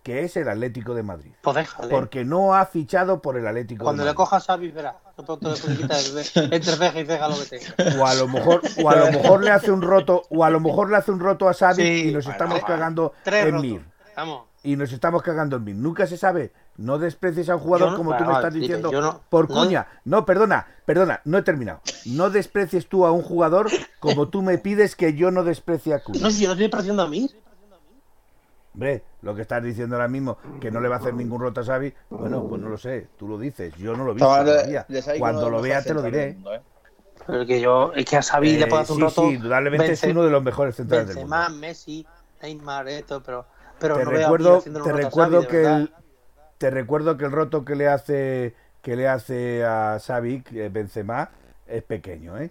[SPEAKER 3] que es el Atlético de Madrid.
[SPEAKER 4] Pues déjale.
[SPEAKER 3] Porque no ha fichado por el Atlético
[SPEAKER 4] Cuando
[SPEAKER 3] de
[SPEAKER 4] le cojas a Xavi, verás. entre ceja y ceja lo que tenga.
[SPEAKER 3] O a lo mejor, o a lo mejor le hace un roto, o a lo mejor le hace un roto a Xavi
[SPEAKER 4] Sí,
[SPEAKER 3] y nos
[SPEAKER 4] bueno,
[SPEAKER 3] estamos cagando
[SPEAKER 4] Tres
[SPEAKER 3] en
[SPEAKER 4] rotos.
[SPEAKER 3] Mir.
[SPEAKER 4] Vamos.
[SPEAKER 3] Y nos estamos cagando en Mir. Nunca se sabe. No desprecies a un jugador
[SPEAKER 4] no-
[SPEAKER 3] como tú me
[SPEAKER 4] vale,
[SPEAKER 3] estás diciendo
[SPEAKER 4] no-
[SPEAKER 3] por
[SPEAKER 4] no-
[SPEAKER 3] cuña. No, perdona, perdona, no he terminado. No desprecies tú a un jugador como tú me pides que yo no desprecie a Cuña.
[SPEAKER 4] No, si yo no estoy pareciendo a mí.
[SPEAKER 3] Hombre, lo que estás diciendo ahora mismo, que no le va a hacer ningún roto a Xavi, bueno, pues no lo sé, tú lo dices, yo no lo he visto todavía. Cuando lo vea te lo diré.
[SPEAKER 2] mundo, ¿eh?
[SPEAKER 4] Pero que yo, es que a Xavi le puedo hacer un
[SPEAKER 3] Eh,
[SPEAKER 4] roto.
[SPEAKER 3] sí, sí, indudablemente es uno de los mejores centrales del mundo.
[SPEAKER 4] Messi, Neymar, esto, pero, pero
[SPEAKER 3] Te
[SPEAKER 4] no
[SPEAKER 3] recuerdo, te recuerdo
[SPEAKER 4] Xavi, de
[SPEAKER 3] que el, te recuerdo que el roto que le hace que le hace a Xavi eh, Benzema es pequeño, ¿eh?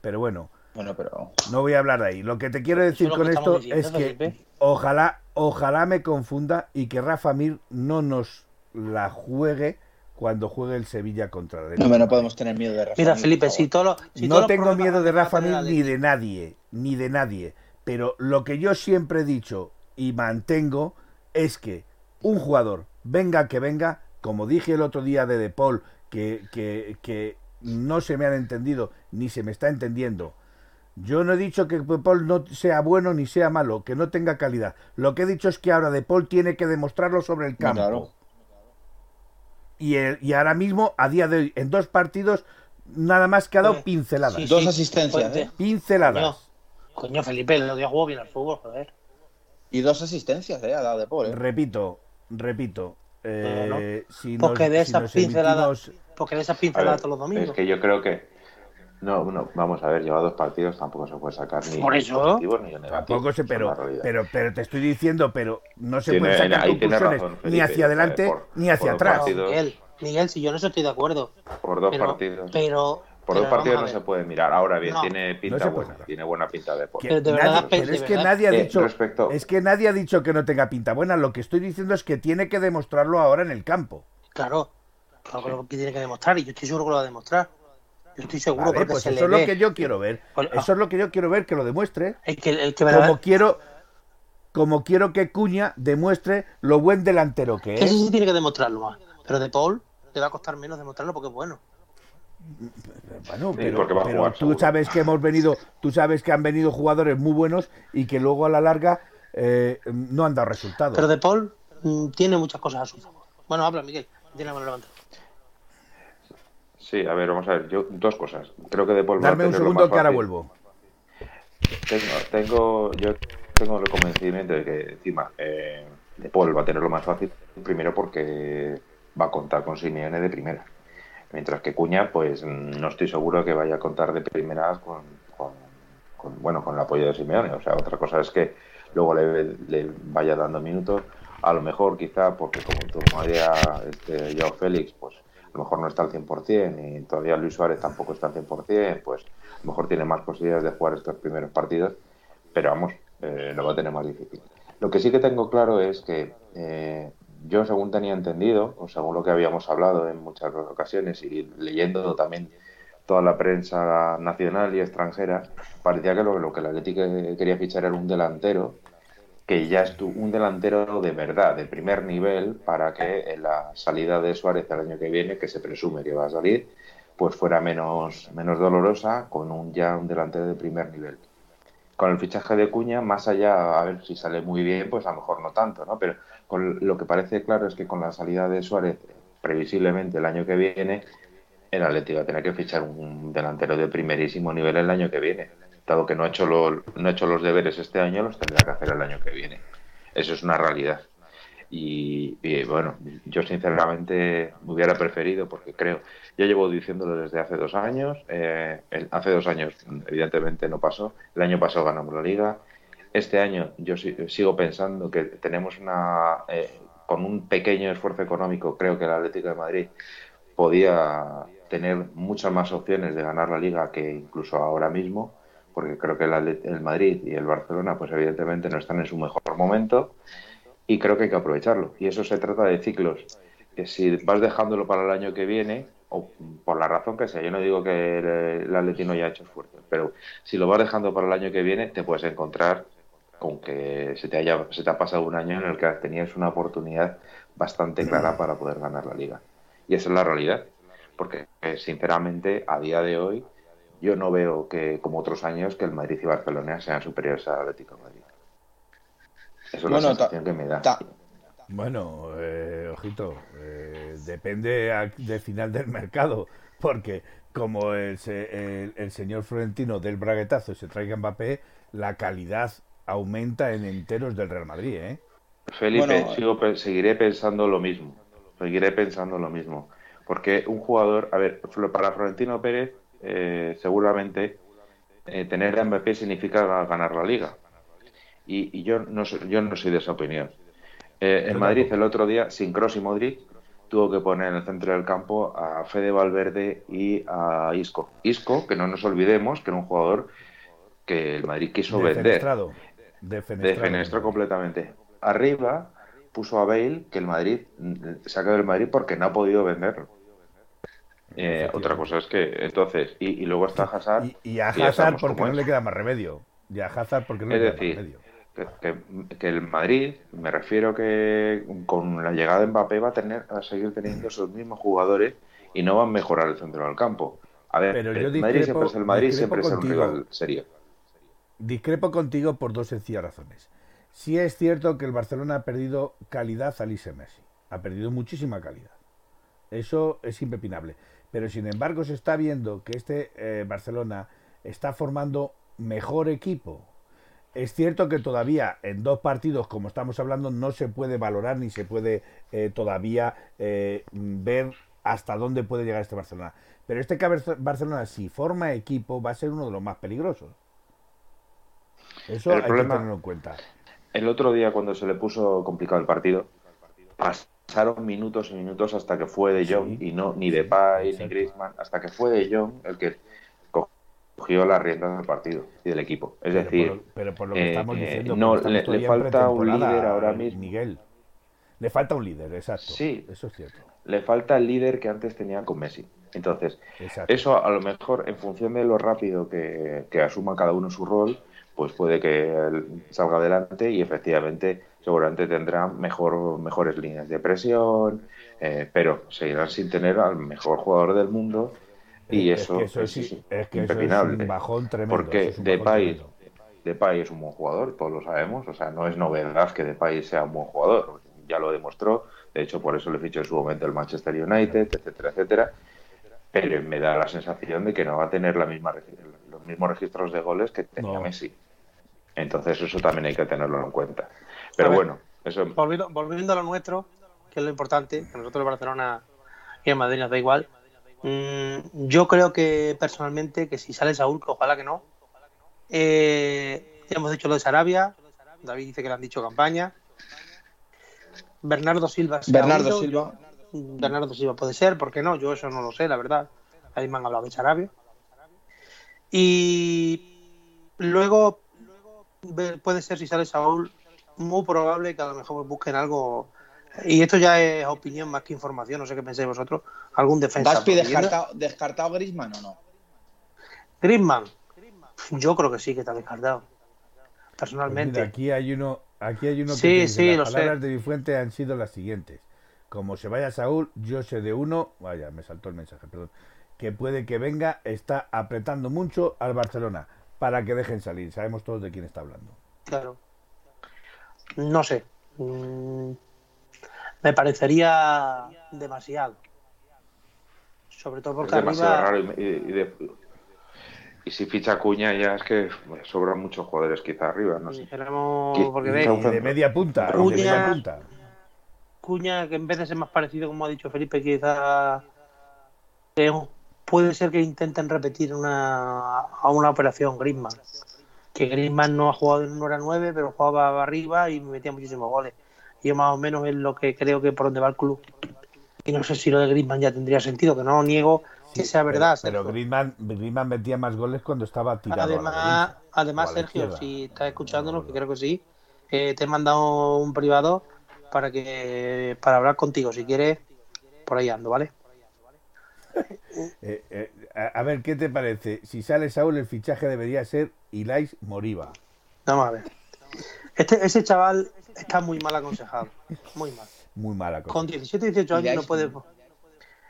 [SPEAKER 3] Pero bueno,
[SPEAKER 2] Bueno, pero.
[SPEAKER 3] no voy a hablar de ahí. Lo que te quiero decir
[SPEAKER 4] es lo
[SPEAKER 3] con esto
[SPEAKER 4] diciendo,
[SPEAKER 3] es que
[SPEAKER 4] Felipe.
[SPEAKER 3] ojalá, ojalá me confunda y que Rafa Mir no nos la juegue cuando juegue el Sevilla contra el
[SPEAKER 2] No, no podemos tener miedo de Rafa
[SPEAKER 4] Mira,
[SPEAKER 2] Mir,
[SPEAKER 4] Felipe, si si todos
[SPEAKER 3] no tengo miedo de Rafa Mir ni de nadie, ni de nadie. Pero lo que yo siempre he dicho y mantengo es que un jugador, venga que venga, como dije el otro día de De Paul, que, que, que no se me han entendido ni se me está entendiendo. Yo no he dicho que De Paul no sea bueno ni sea malo, que no tenga calidad. Lo que he dicho es que ahora De Paul tiene que demostrarlo sobre el campo.
[SPEAKER 2] claro.
[SPEAKER 3] Y, el- y ahora mismo, a día de hoy, en dos partidos, nada más que ha dado
[SPEAKER 4] Sí,
[SPEAKER 3] pinceladas.
[SPEAKER 4] sí,
[SPEAKER 2] Dos asistencias. ¿eh?
[SPEAKER 3] Pinceladas.
[SPEAKER 4] Coño, coño, Felipe, el otro día jugó bien al fútbol, joder.
[SPEAKER 2] Y dos asistencias, ¿eh? Ha dado de Paul, ¿eh?
[SPEAKER 3] Repito, repito. eh, si
[SPEAKER 4] Porque
[SPEAKER 3] nos-
[SPEAKER 4] de
[SPEAKER 3] si
[SPEAKER 4] esas
[SPEAKER 3] nos emitimos-
[SPEAKER 4] porque de esas pinceladas todos los domingos.
[SPEAKER 5] es que yo creo que. No, no, vamos a ver, lleva dos partidos, tampoco se puede sacar ni
[SPEAKER 4] Por eso.
[SPEAKER 5] positivos ni negativos.
[SPEAKER 3] Tampoco
[SPEAKER 5] es
[SPEAKER 3] pero, pero, pero te estoy diciendo, pero no se pueden sacar
[SPEAKER 5] ahí
[SPEAKER 3] conclusiones
[SPEAKER 5] razón,
[SPEAKER 3] ni hacia adelante
[SPEAKER 5] por-
[SPEAKER 3] ni hacia atrás.
[SPEAKER 4] Miguel, Miguel, si yo eso estoy de acuerdo.
[SPEAKER 5] Por dos
[SPEAKER 4] pero,
[SPEAKER 5] partidos.
[SPEAKER 4] Pero,
[SPEAKER 5] por
[SPEAKER 4] pero
[SPEAKER 5] dos partidos no se
[SPEAKER 4] ver.
[SPEAKER 5] puede mirar. Ahora bien,
[SPEAKER 4] No.
[SPEAKER 5] tiene pinta buena, tiene buena pinta de por.
[SPEAKER 4] Pero de
[SPEAKER 3] nadie-
[SPEAKER 4] verdad,
[SPEAKER 3] pero es que
[SPEAKER 4] verdad.
[SPEAKER 3] nadie ha
[SPEAKER 5] Eh,
[SPEAKER 3] dicho
[SPEAKER 5] respecto-
[SPEAKER 3] es que nadie ha dicho que no tenga pinta buena. Lo que estoy diciendo es que tiene que demostrarlo ahora en el campo.
[SPEAKER 4] Claro, claro que lo que tiene que demostrar y yo estoy seguro que lo va a demostrar. Yo estoy seguro
[SPEAKER 3] Vale,
[SPEAKER 4] porque
[SPEAKER 3] pues
[SPEAKER 4] se
[SPEAKER 3] eso
[SPEAKER 4] le
[SPEAKER 3] es lo
[SPEAKER 4] ve.
[SPEAKER 3] que yo quiero ver.
[SPEAKER 4] Pues,
[SPEAKER 3] Eso es lo que yo quiero ver que lo demuestre.
[SPEAKER 4] El que, el que verá-
[SPEAKER 3] Como quiero como quiero que Cuña demuestre lo buen delantero que
[SPEAKER 4] ese
[SPEAKER 3] es.
[SPEAKER 4] sí tiene que demostrarlo más. Pero de Paul le va a costar menos demostrarlo porque es bueno.
[SPEAKER 3] Bueno,
[SPEAKER 5] Sí,
[SPEAKER 3] pero,
[SPEAKER 5] porque va a
[SPEAKER 3] pero
[SPEAKER 5] jugar,
[SPEAKER 3] tú
[SPEAKER 5] seguro.
[SPEAKER 3] sabes que hemos venido, tú sabes que han venido jugadores muy buenos y que luego a la larga eh, no han dado resultados.
[SPEAKER 4] Pero de Paul mm, tiene muchas cosas a su favor. Bueno, habla, Miguel. Tiene la mano levantada.
[SPEAKER 5] Sí, a ver, vamos a ver. Yo, dos cosas. Creo que De Paul va a
[SPEAKER 3] Darme un segundo que ahora vuelvo.
[SPEAKER 5] Tengo, tengo, yo tengo el convencimiento de que encima eh, De Paul va a tenerlo más fácil, primero porque va a contar con Simeone de primera. Mientras que Cuña, pues mm, no estoy seguro que vaya a contar de primeras con, con- con, bueno, con el apoyo de Simeone. O sea, otra cosa es que luego le, vaya dando minutos. A lo mejor, quizá, porque como todavía este Joao Félix, pues a lo mejor no está al 100% y todavía Luis Suárez tampoco está al 100%, pues a lo mejor tiene más posibilidades de jugar estos primeros partidos, pero vamos, eh, lo va a tener más difícil. Lo que sí que tengo claro es que eh, yo, según tenía entendido, o según lo que habíamos hablado en muchas ocasiones y leyendo también toda la prensa nacional y extranjera, parecía que lo, lo que el Atlético quería fichar era un delantero que ya es un delantero de verdad, de primer nivel, para que en la salida de Suárez el año que viene, que se presume que va a salir, pues fuera menos, menos dolorosa con un ya un delantero de primer nivel. Con el fichaje de Cuña, más allá, a ver si sale muy bien, pues a lo mejor no tanto, ¿no? Pero con lo que parece claro es que con la salida de Suárez, previsiblemente el año que viene, el Atlético va a tener que fichar un delantero de primerísimo nivel el año que viene. Dado que no ha hecho, no ha hecho los deberes este año, los tendrá que hacer el año que viene. Eso es una realidad. Y, bueno, yo sinceramente me hubiera preferido, porque creo, ya llevo diciéndolo desde hace dos años, eh, hace dos años evidentemente no pasó, el año pasado ganamos la liga, este año yo sigo pensando que tenemos una, eh, con un pequeño esfuerzo económico, creo que el Atlético de Madrid podía tener muchas más opciones de ganar la liga que incluso ahora mismo, porque creo que el, el Madrid y el Barcelona pues evidentemente no están en su mejor momento y creo que hay que aprovecharlo. Y eso se trata de ciclos, que si vas dejándolo para el año que viene, o por la razón que sea, yo no digo que el, Atleti no haya hecho esfuerzo, pero si lo vas dejando para el año que viene, te puedes encontrar con que se te, haya, se te ha pasado un año en el que tenías una oportunidad bastante clara para poder ganar la liga. Y esa es la realidad, porque eh, sinceramente a día de hoy yo no veo que como otros años que el Madrid y Barcelona sean superiores al Atlético de Madrid. Eso es la sensación que me da.
[SPEAKER 3] Bueno, eh, ojito, eh, depende del final del mercado, porque como el, el, señor Florentino del braguetazo se traiga Mbappé, la calidad aumenta en enteros del Real Madrid, ¿eh?
[SPEAKER 5] Felipe, seguiré pensando lo mismo, seguiré pensando lo mismo, porque un jugador, a ver, para Florentino Pérez, eh, seguramente tener a Mbappé significa ganar la liga, y, yo, no, yo no soy de esa opinión. Eh, en Madrid el otro día, sin Cross y Modric, tuvo que poner en el centro del campo a Fede Valverde y a Isco. Isco, que no nos olvidemos, que era un jugador que el Madrid quiso vender. Defenestrado. completamente. Arriba puso a Bale, que el Madrid se ha del Madrid porque no ha podido venderlo. Eh, otra cosa es que, entonces, y, luego está Hazard.
[SPEAKER 3] Y, a Hazard porque no le queda más remedio. Y a Hazard porque no le queda más remedio
[SPEAKER 5] que, el Madrid, me refiero que con la llegada de Mbappé va a tener a seguir teniendo esos mismos jugadores y no van a mejorar el centro del campo. A ver, el Madrid siempre es el Madrid, siempre es un rival serio.
[SPEAKER 3] Discrepo contigo por dos sencillas razones. Sí es cierto que el Barcelona ha perdido calidad a Lise Messi. Ha perdido muchísima calidad. Eso es impepinable. Pero sin embargo se está viendo que este eh, Barcelona está formando mejor equipo es cierto que todavía en dos partidos, como estamos hablando, no se puede valorar ni se puede eh, todavía eh, ver hasta dónde puede llegar este Barcelona. Pero este Barcelona, si forma equipo, va a ser uno de los más peligrosos. Eso hay que tenerlo en cuenta.
[SPEAKER 5] El otro día, cuando se le puso complicado el partido, pasaron minutos y minutos hasta que fue de Jong y no ni de Pay ni Griezmann, hasta que fue de Jong el que cogió las riendas del partido y del equipo. Es decir,
[SPEAKER 3] pero por lo que estamos eh, diciendo,
[SPEAKER 5] no, le, falta un líder ahora mismo.
[SPEAKER 3] Miguel. Le falta un líder, exacto.
[SPEAKER 5] Sí,
[SPEAKER 3] eso es cierto.
[SPEAKER 5] Le falta el líder que antes tenía con Messi. Entonces, eso a lo mejor en función de lo rápido que, asuma cada uno su rol, pues puede que salga adelante y efectivamente seguramente tendrá mejor, mejores líneas de presión, eh, pero seguirán sin tener al mejor jugador del mundo y eso,
[SPEAKER 3] es, que es, un bajón tremendo.
[SPEAKER 5] Porque Depay, Depay es un buen jugador, todos lo sabemos. O sea, no es novedad que Depay sea un buen jugador. Ya lo demostró. De hecho, por eso le fichó en su momento el Manchester United, etcétera, etcétera. Pero me da la sensación de que no va a tener la misma, los mismos registros de goles que tenía Messi. Entonces, eso también hay que tenerlo en cuenta. Pero bueno, eso.
[SPEAKER 4] Volviendo, volviendo a lo nuestro, que es lo importante, que nosotros en Barcelona y en Madrid nos da igual Mm, yo creo que personalmente que si sale Saúl, que ojalá que no. Eh, ya hemos dicho lo de Sarabia. David dice que le han dicho campaña. Bernardo Silva.
[SPEAKER 2] Bernardo Silva.
[SPEAKER 4] Bernardo Silva puede ser, ¿por qué no? Yo eso no lo sé, la verdad. Ahí me han hablado de Sarabia. Y luego puede ser si sale Saúl, muy probable que a lo mejor busquen algo y esto ya es opinión más que información, no sé qué pensáis vosotros. ¿Algún defensa?
[SPEAKER 2] ¿Gaspi descartado, descartado Grisman o no?
[SPEAKER 4] Grisman, yo creo que sí que está descartado. Personalmente.
[SPEAKER 3] Pues aquí hay uno, aquí hay uno
[SPEAKER 4] que sí, sí,
[SPEAKER 3] las palabras de mi fuente han sido las siguientes. Como se vaya Saúl, yo sé de uno, vaya, me saltó el mensaje, perdón. que puede que venga, está apretando mucho al Barcelona para que dejen salir. Sabemos todos de quién está hablando.
[SPEAKER 4] Claro. No sé. Mm, me parecería demasiado. Sobre todo porque arriba...
[SPEAKER 5] y, si ficha Cuña ya es que sobran muchos jugadores quizá arriba, no sé.
[SPEAKER 3] Porque de media punta, Cuña, de media punta.
[SPEAKER 4] Cuña, que en vez de ser más parecido, como ha dicho Felipe, quizá puede ser que intenten repetir una, a una operación Griezmann. Que Griezmann no ha jugado en hora 9, pero jugaba arriba y metía muchísimos goles. Y yo más o menos es lo que creo que por donde va el club. Y no sé si lo de Griezmann ya tendría sentido, que no lo niego que sea verdad.
[SPEAKER 3] Pero, Griezmann, metía más goles cuando estaba tirado.
[SPEAKER 4] Además, además Sergio, si estás escuchándonos, que creo que sí, eh, te he mandado un privado para que para hablar contigo. Si quieres, por ahí ando, ¿vale?
[SPEAKER 3] Eh, eh, a, ver, ¿qué te parece? Si sale Saúl, el fichaje debería ser Ilais Moriba.
[SPEAKER 4] Vamos a ver. Este, ese chaval está muy mal aconsejado. Muy mal.
[SPEAKER 3] Muy mal aconsejado.
[SPEAKER 4] Con 17, 18 años no puede.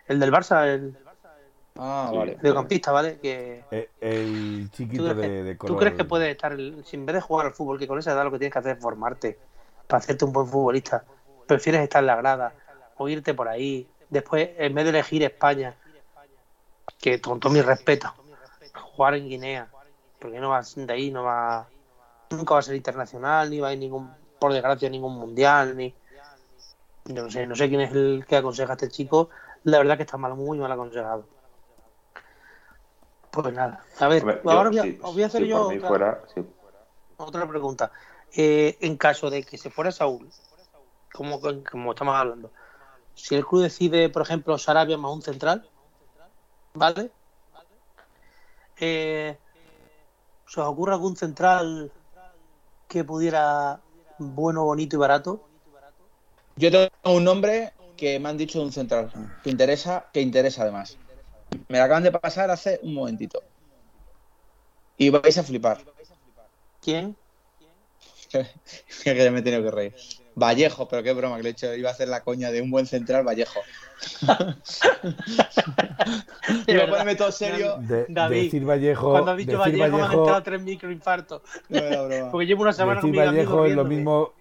[SPEAKER 4] El del Barça, el.
[SPEAKER 2] Ah, vale.
[SPEAKER 4] De campista, ¿vale? Que...
[SPEAKER 3] Eh, el, chiquito de, de
[SPEAKER 4] color. ¿Tú crees que puede estar, sin vez de jugar al fútbol, que con esa edad lo que tienes que hacer es formarte para hacerte un buen futbolista? Prefieres estar en la grada o irte por ahí. Después, en vez de elegir España, que con todo mi respeto, jugar en Guinea, porque no vas de ahí, no va, nunca va a ser internacional, ni va a ir ningún, por desgracia, ningún mundial, ni no sé, no sé quién es el que aconseja a este chico, la verdad que está mal, muy mal aconsejado. Pues nada, a ver, ahora os voy a hacer yo otra, pregunta. Eh, en caso de que se fuera Saúl, como, como estamos hablando, si el club decide, por ejemplo, Sarabia más un central, ¿vale? Eh, ¿Se os ocurre algún central que pudiera bueno, bonito y barato?
[SPEAKER 2] Yo tengo un nombre que me han dicho de un central que interesa, que interesa además. Me lo acaban de pasar hace un momentito. Y vais a flipar.
[SPEAKER 4] ¿Quién?
[SPEAKER 2] que me he tenido que reír. Vallejo, pero qué broma que le he hecho. Iba a hacer la coña de un buen central Vallejo. Iba a ponerme todo serio.
[SPEAKER 3] De, David, decir Vallejo.
[SPEAKER 4] Cuando has dicho Vallejo, me han entrado tres microinfartos. No Porque llevo una semana
[SPEAKER 3] decir con Vallejo es lo mismo.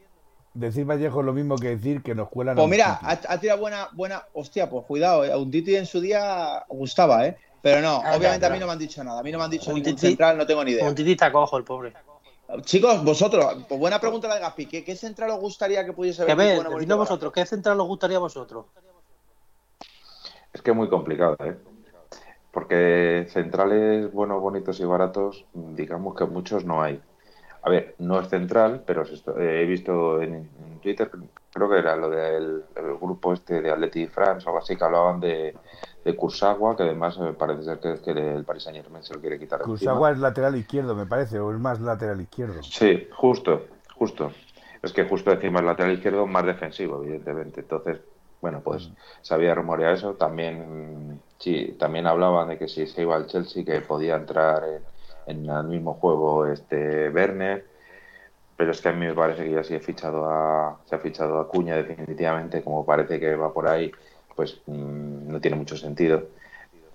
[SPEAKER 3] Decir Vallejo es lo mismo que decir que nos cuelan.
[SPEAKER 2] Pues mira, ha, tirado buena, buena. Hostia, pues cuidado, eh. a un Titi en su día gustaba, ¿eh? Pero no, ah, obviamente a mí no me han dicho nada. A mí no me han dicho ningún central, no tengo ni idea.
[SPEAKER 4] Un Titi está cojo, el pobre.
[SPEAKER 2] Chicos, vosotros, pues buena pregunta la de Gaspi. ¿Qué, central os gustaría que pudiese
[SPEAKER 4] haber? A ver, vosotros, ¿qué central os gustaría a vosotros?
[SPEAKER 5] Es que es muy complicado, ¿eh? Porque centrales buenos, bonitos y baratos, digamos que muchos no hay. A ver, no es central, pero he visto en, Twitter, creo que era lo del grupo este de Atleti France o algo así, que hablaban de, de Kursagua, que además me parece ser que, el Paris Saint Germain se lo quiere quitar.
[SPEAKER 3] Kursagua es lateral izquierdo, me parece, o es más lateral izquierdo.
[SPEAKER 5] Sí, justo, justo. Es que justo encima el lateral izquierdo más defensivo, evidentemente. Entonces, bueno, pues mm. se había rumoreado eso. También, sí, también hablaban de que si se iba al Chelsea, que podía entrar en, el mismo juego este Werner. Pero es que a mí me parece que ya sí he fichado a, se ha fichado a Cuña definitivamente, como parece que va por ahí pues mm, no tiene mucho sentido.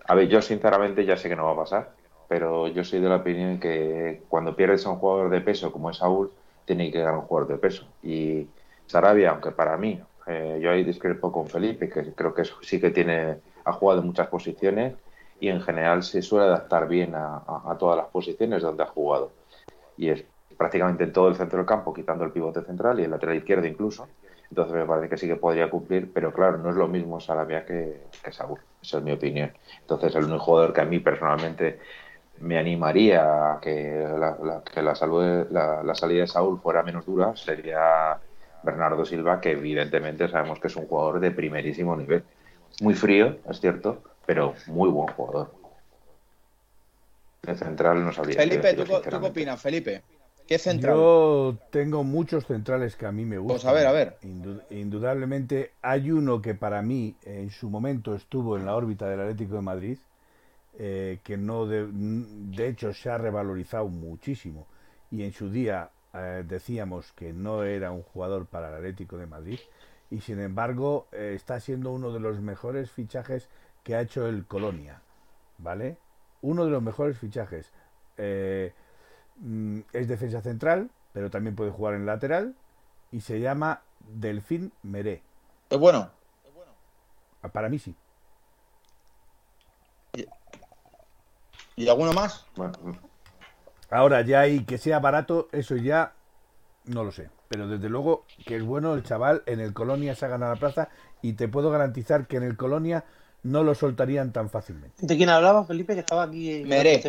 [SPEAKER 5] A ver, yo sinceramente ya sé que no va a pasar, pero yo soy de la opinión que cuando pierdes a un jugador de peso como es Saúl, tiene que ganar un jugador de peso. Y Sarabia, aunque para mí, eh, yo ahí discrepo con Felipe, que creo que sí que tiene, ha jugado en muchas posiciones y en general se suele adaptar bien a, a todas las posiciones donde ha jugado. Y es prácticamente en todo el centro del campo, quitando el pivote central y el lateral izquierdo incluso. Entonces me parece que sí que podría cumplir, pero claro, no es lo mismo Sarabia que, que Saúl, esa es mi opinión. Entonces el único jugador que a mí personalmente me animaría a que la, que la, salud, la, salida de Saúl fuera menos dura sería Bernardo Silva, que evidentemente sabemos que es un jugador de primerísimo nivel. Muy frío, es cierto, pero muy buen jugador. De central no sabría.
[SPEAKER 2] Felipe, ¿tú, qué opinas, Felipe? ¿Qué central?
[SPEAKER 3] Yo tengo muchos centrales que a mí me gustan.
[SPEAKER 2] Pues a ver, a ver.
[SPEAKER 3] indudablemente hay uno que para mí en su momento estuvo en la órbita del Atlético de Madrid, eh, que no de, de, hecho se ha revalorizado muchísimo y en su día eh, decíamos que no era un jugador para el Atlético de Madrid y sin embargo eh, está siendo uno de los mejores fichajes que ha hecho el Colonia. ¿vale? Uno de los mejores fichajes. Eh, mm, es defensa central, pero también puede jugar en lateral y se llama Delfín Meré.
[SPEAKER 2] ¿Es bueno?
[SPEAKER 3] Ah, para mí sí.
[SPEAKER 2] ¿Y alguno más?
[SPEAKER 3] Ahora ya hay que sea barato, eso ya no lo sé. Pero desde luego que es bueno el chaval en el Colonia se ha ganado la plaza y te puedo garantizar que en el Colonia no lo soltarían tan fácilmente.
[SPEAKER 4] ¿De quién hablaba, Felipe? Que estaba aquí.
[SPEAKER 2] Meré.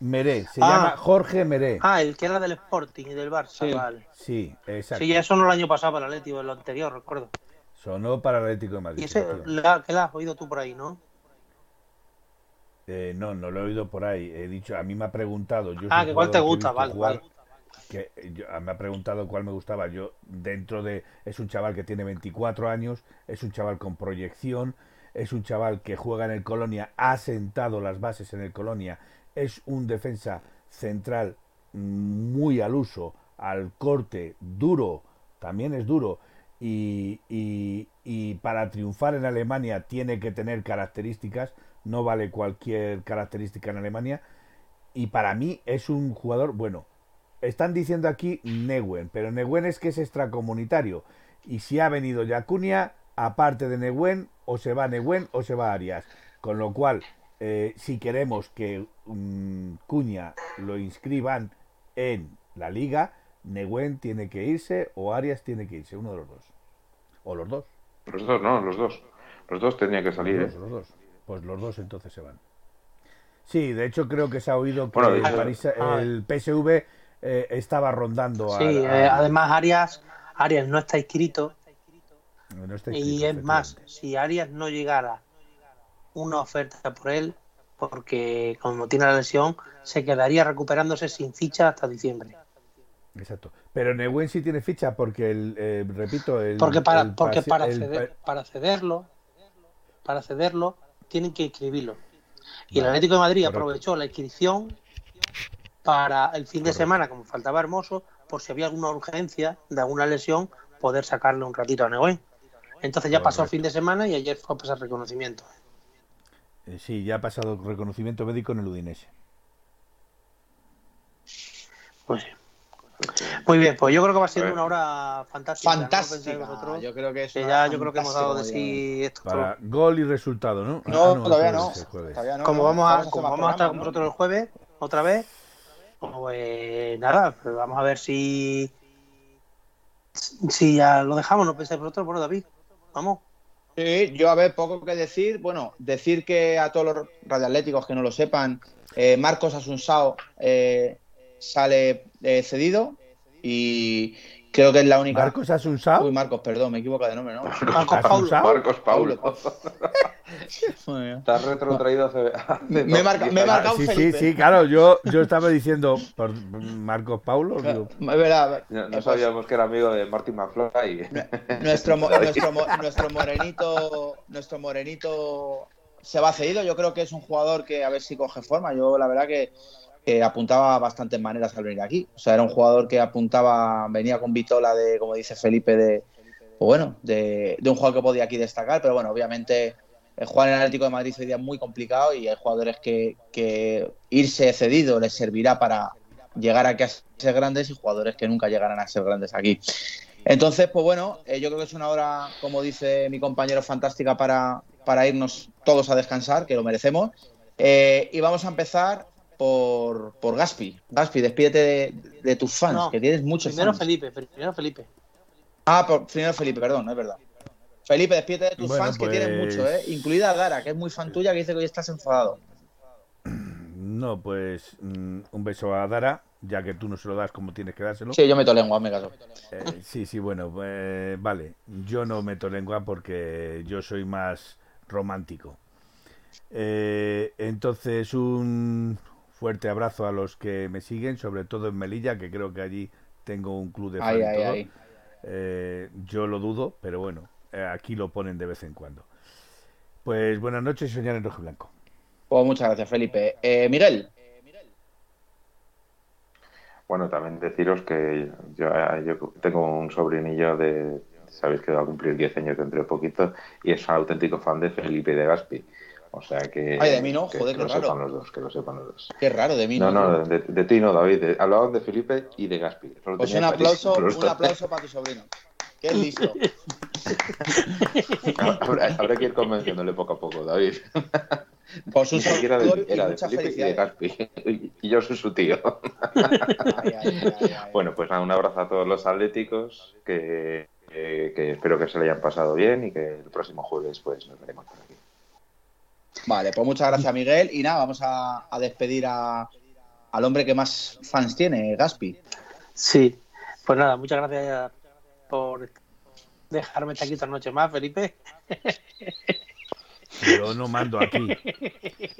[SPEAKER 3] Meré, se ah. llama Jorge Meré.
[SPEAKER 4] Ah, el que era del Sporting y del Barça,
[SPEAKER 3] sí.
[SPEAKER 4] vale.
[SPEAKER 3] Sí, exacto.
[SPEAKER 4] Sí, ya sonó el año pasado para el Atlético, lo anterior, recuerdo.
[SPEAKER 3] Sonó para el Atlético de Madrid.
[SPEAKER 4] ¿Y ese la, que la has oído tú por ahí, no?
[SPEAKER 3] Eh, no, no lo he oído por ahí. He dicho, a mí me ha preguntado. Yo
[SPEAKER 4] ah, que cuál te gusta, vale, vale.
[SPEAKER 3] Que me ha preguntado cuál me gustaba. Yo, dentro de. Es un chaval que tiene 24 años, es un chaval con proyección, es un chaval que juega en el Colonia, ha sentado las bases en el Colonia, es un defensa central muy al uso, al corte, duro, también es duro. Y, y, y para triunfar en Alemania tiene que tener características no vale cualquier característica en Alemania. Y para mí es un jugador, bueno, están diciendo aquí Neuen, pero Neuen es que es extracomunitario. Y si ha venido Yacunia, aparte de Neuen, o se va Neuen o se va Arias. Con lo cual, eh, si queremos que um, Cuña lo inscriban en la liga, Neuen tiene que irse o Arias tiene que irse, uno de los dos. O los dos.
[SPEAKER 5] Los dos, no, los dos. Los dos tenían que salir.
[SPEAKER 3] Los
[SPEAKER 5] ¿eh?
[SPEAKER 3] los dos. Pues los dos entonces se van. Sí, de hecho creo que se ha oído que el, PSV eh, estaba rondando.
[SPEAKER 4] Sí, eh, además Arias, Arias no está inscrito. y es más, si Arias no llegara una oferta por él, porque como tiene la lesión, se quedaría recuperándose sin ficha hasta diciembre.
[SPEAKER 3] Exacto. Pero Neuen sí tiene ficha porque, el, eh, repito, el,
[SPEAKER 4] porque para, porque para, para cederlo, para cederlo tienen que inscribirlo. Y el Atlético de Madrid aprovechó la inscripción para el fin de semana, como faltaba Hermoso, por si había alguna urgencia de alguna lesión, poder sacarle un ratito a Neuen. Entonces ya pasó el fin de semana y ayer fue a pasar reconocimiento.
[SPEAKER 3] Eh, sí, ya ha pasado reconocimiento médico en el Udinese.
[SPEAKER 4] Pues sí. Muy bien, pues yo creo que va siendo una hora fantástica.
[SPEAKER 2] Fantástica. Yo creo que,
[SPEAKER 4] ya yo creo que hemos dado de sí esto.
[SPEAKER 3] Para gol y resultado, ¿no?
[SPEAKER 2] No, ah, todavía, no.
[SPEAKER 4] Como vamos a, como vamos a estar con vosotros el jueves, otra vez, pues nada, pues vamos a ver si si ya lo dejamos, no pensáis vosotros, bueno, David, vamos.
[SPEAKER 2] Sí, yo a ver, poco que decir. Bueno, decir que a todos los radioatléticos que no lo sepan, eh, Marcos Asunsao eh, sale eh, cedido y creo que es la única.
[SPEAKER 3] ¿Marcos Asunsao?
[SPEAKER 2] Uy, Marcos, perdón, me equivoco de nombre, ¿no?
[SPEAKER 4] Marcos Paulo.
[SPEAKER 5] Marcos Paulo. Has retrotraído
[SPEAKER 2] Me he, marca, me he marcado
[SPEAKER 3] sí, sí, sí, claro, yo, yo estaba diciendo por Marcos Paulo.
[SPEAKER 2] Es verdad.
[SPEAKER 5] No, no sabíamos que era amigo de Martin McFly.
[SPEAKER 2] Nuestro, nuestro, nuestro morenito, nuestro morenito se va cedido. Yo creo que es un jugador que a ver si coge forma. Yo la verdad que que apuntaba bastantes maneras al venir aquí. O sea, era un jugador que apuntaba, venía con vitola de, como dice Felipe, de, pues bueno, de, un jugador que podía aquí destacar, pero bueno, obviamente el jugar en el Atlético de Madrid hoy día es muy complicado y hay jugadores que, que irse cedido les servirá para llegar aquí a ser grandes y jugadores que nunca llegarán a ser grandes aquí. Entonces, pues bueno, eh, yo creo que es una hora, como dice mi compañero, fantástica para, para irnos todos a descansar, que lo merecemos. Eh, y vamos a empezar por, por Gaspi. Gaspi, despídete de, tus fans, que tienes muchos
[SPEAKER 4] primero Felipe, primero Felipe.
[SPEAKER 2] Ah, primero Felipe, perdón, es verdad. Felipe, despídete de tus fans, que tienes mucho, pues- ¿eh? Incluida Dara, que es muy fan tuya, que dice que hoy estás enfadado.
[SPEAKER 3] No, pues mm, un beso a Dara, ya que tú no se lo das como tienes que dárselo.
[SPEAKER 2] Sí, yo meto lengua, me caso.
[SPEAKER 3] Eh, sí, sí, bueno, eh, vale. Yo no meto lengua porque yo soy más romántico. Eh, entonces, un, fuerte abrazo a los que me siguen, sobre todo en Melilla, que creo que allí tengo un club de
[SPEAKER 2] fans.
[SPEAKER 3] Eh, yo lo dudo, pero bueno, eh, aquí lo ponen de vez en cuando. Pues buenas noches, señor en rojo blanco.
[SPEAKER 2] Pues muchas gracias, Felipe. Eh, Miguel.
[SPEAKER 5] Bueno, también deciros que yo, tengo un sobrinillo de, sabéis que va a cumplir 10 años dentro de poquito, y es un auténtico fan de Felipe de Gaspi. O sea que.
[SPEAKER 2] Ay, de mí no,
[SPEAKER 5] que,
[SPEAKER 2] joder,
[SPEAKER 5] que
[SPEAKER 2] qué
[SPEAKER 5] lo
[SPEAKER 2] raro.
[SPEAKER 5] sepan los dos, que lo sepan los dos.
[SPEAKER 2] Qué raro, de mí
[SPEAKER 5] No,
[SPEAKER 2] no.
[SPEAKER 5] no, de, de ti no, David. de- de Felipe y de Gaspi.
[SPEAKER 2] Pues un aplauso, un aplauso para tu sobrino. Qué listo.
[SPEAKER 5] habrá, habrá que ir convenciéndole poco a poco, David.
[SPEAKER 2] Pues un
[SPEAKER 5] de,
[SPEAKER 2] y
[SPEAKER 5] era de Felipe y de. Gaspi. Y yo soy su tío.
[SPEAKER 2] Ay, ay, ay, ay, ay.
[SPEAKER 5] Bueno, pues nada, un abrazo a todos los atléticos, que, que- que espero que se le hayan pasado bien y que el próximo jueves pues nos veremos por aquí.
[SPEAKER 2] Vale, pues muchas gracias, Miguel. Y nada, vamos a, a despedir a, al hombre que más fans tiene, Gaspi.
[SPEAKER 4] Sí, pues nada, muchas gracias por dejarme estar aquí esta noche más, Felipe.
[SPEAKER 3] Yo no mando aquí.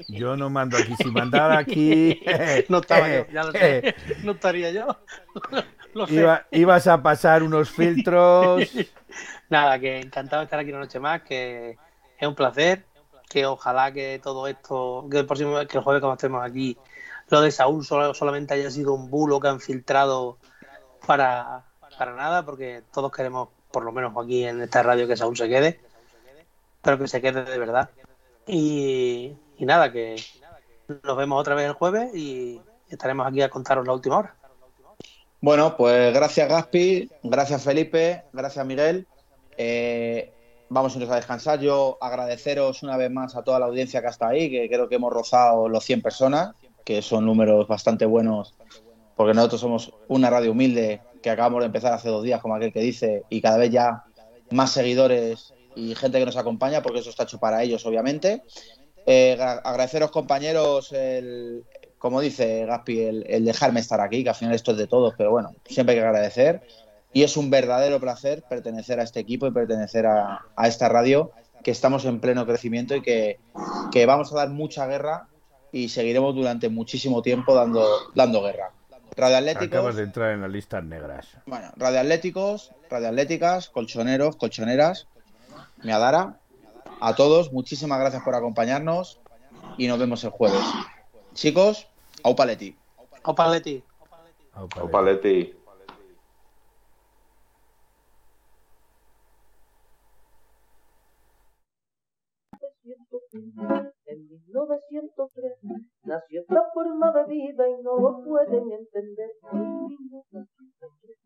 [SPEAKER 3] Yo no mando aquí. Si mandara aquí.
[SPEAKER 4] No estaba yo, ya lo sé. No estaría yo. Lo sé.
[SPEAKER 3] Iba- ibas a pasar unos filtros.
[SPEAKER 4] Nada, que encantado de estar aquí una noche más, que es un placer, que ojalá que todo esto, que el próximo que el jueves que estemos aquí, lo de Saúl solo- solamente haya sido un bulo que han filtrado para, para nada, porque todos queremos, por lo menos aquí en esta radio, que Saúl se quede, pero que se quede de verdad. Y, y nada, que nos vemos otra vez el jueves y estaremos aquí a contaros la última hora.
[SPEAKER 2] Bueno, pues gracias, Gaspi. Gracias, Felipe. Gracias, Miguel. Eh, vamos entonces a descansar. Yo agradeceros una vez más a toda la audiencia que está ahí, que creo que hemos rozado los 100 personas, que son números bastante buenos, porque nosotros somos una radio humilde que acabamos de empezar hace dos días, como aquel que dice, y cada vez ya más seguidores y gente que nos acompaña, porque eso está hecho para ellos, obviamente. Eh, gra- agradeceros, compañeros, el, como dice Gaspi, el dejarme estar aquí, que al final esto es de todos, pero bueno, siempre hay que agradecer. Y es un verdadero placer pertenecer a este equipo y pertenecer a, a esta radio, que estamos en pleno crecimiento y que, que vamos a dar mucha guerra y seguiremos durante muchísimo tiempo dando, dando guerra. Radio Atléticos,
[SPEAKER 3] Acabas de entrar en las listas negras.
[SPEAKER 2] bueno, radioatléticos, radioatléticas, colchoneros, colchoneras, Miadara, a todos, muchísimas gracias por acompañarnos y nos vemos el jueves. Chicos, au paleti.
[SPEAKER 4] Opa, Leti.
[SPEAKER 1] 1903 nació esta forma de vida y no lo pueden entender. En 1903,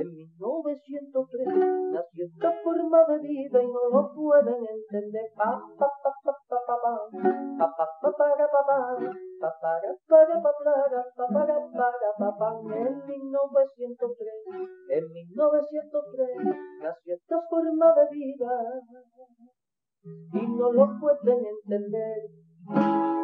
[SPEAKER 1] en 1903 nació esta forma de vida y no lo pueden entender. Pa, pa, pa, pa, pa, pa. Pa, pa, pa, para, pa, pa. Pa, para, para, pa, para, pa, para, para, pa, pa. En 1903, en 1903 nació esta forma de vida y no lo pueden entender. Thank you.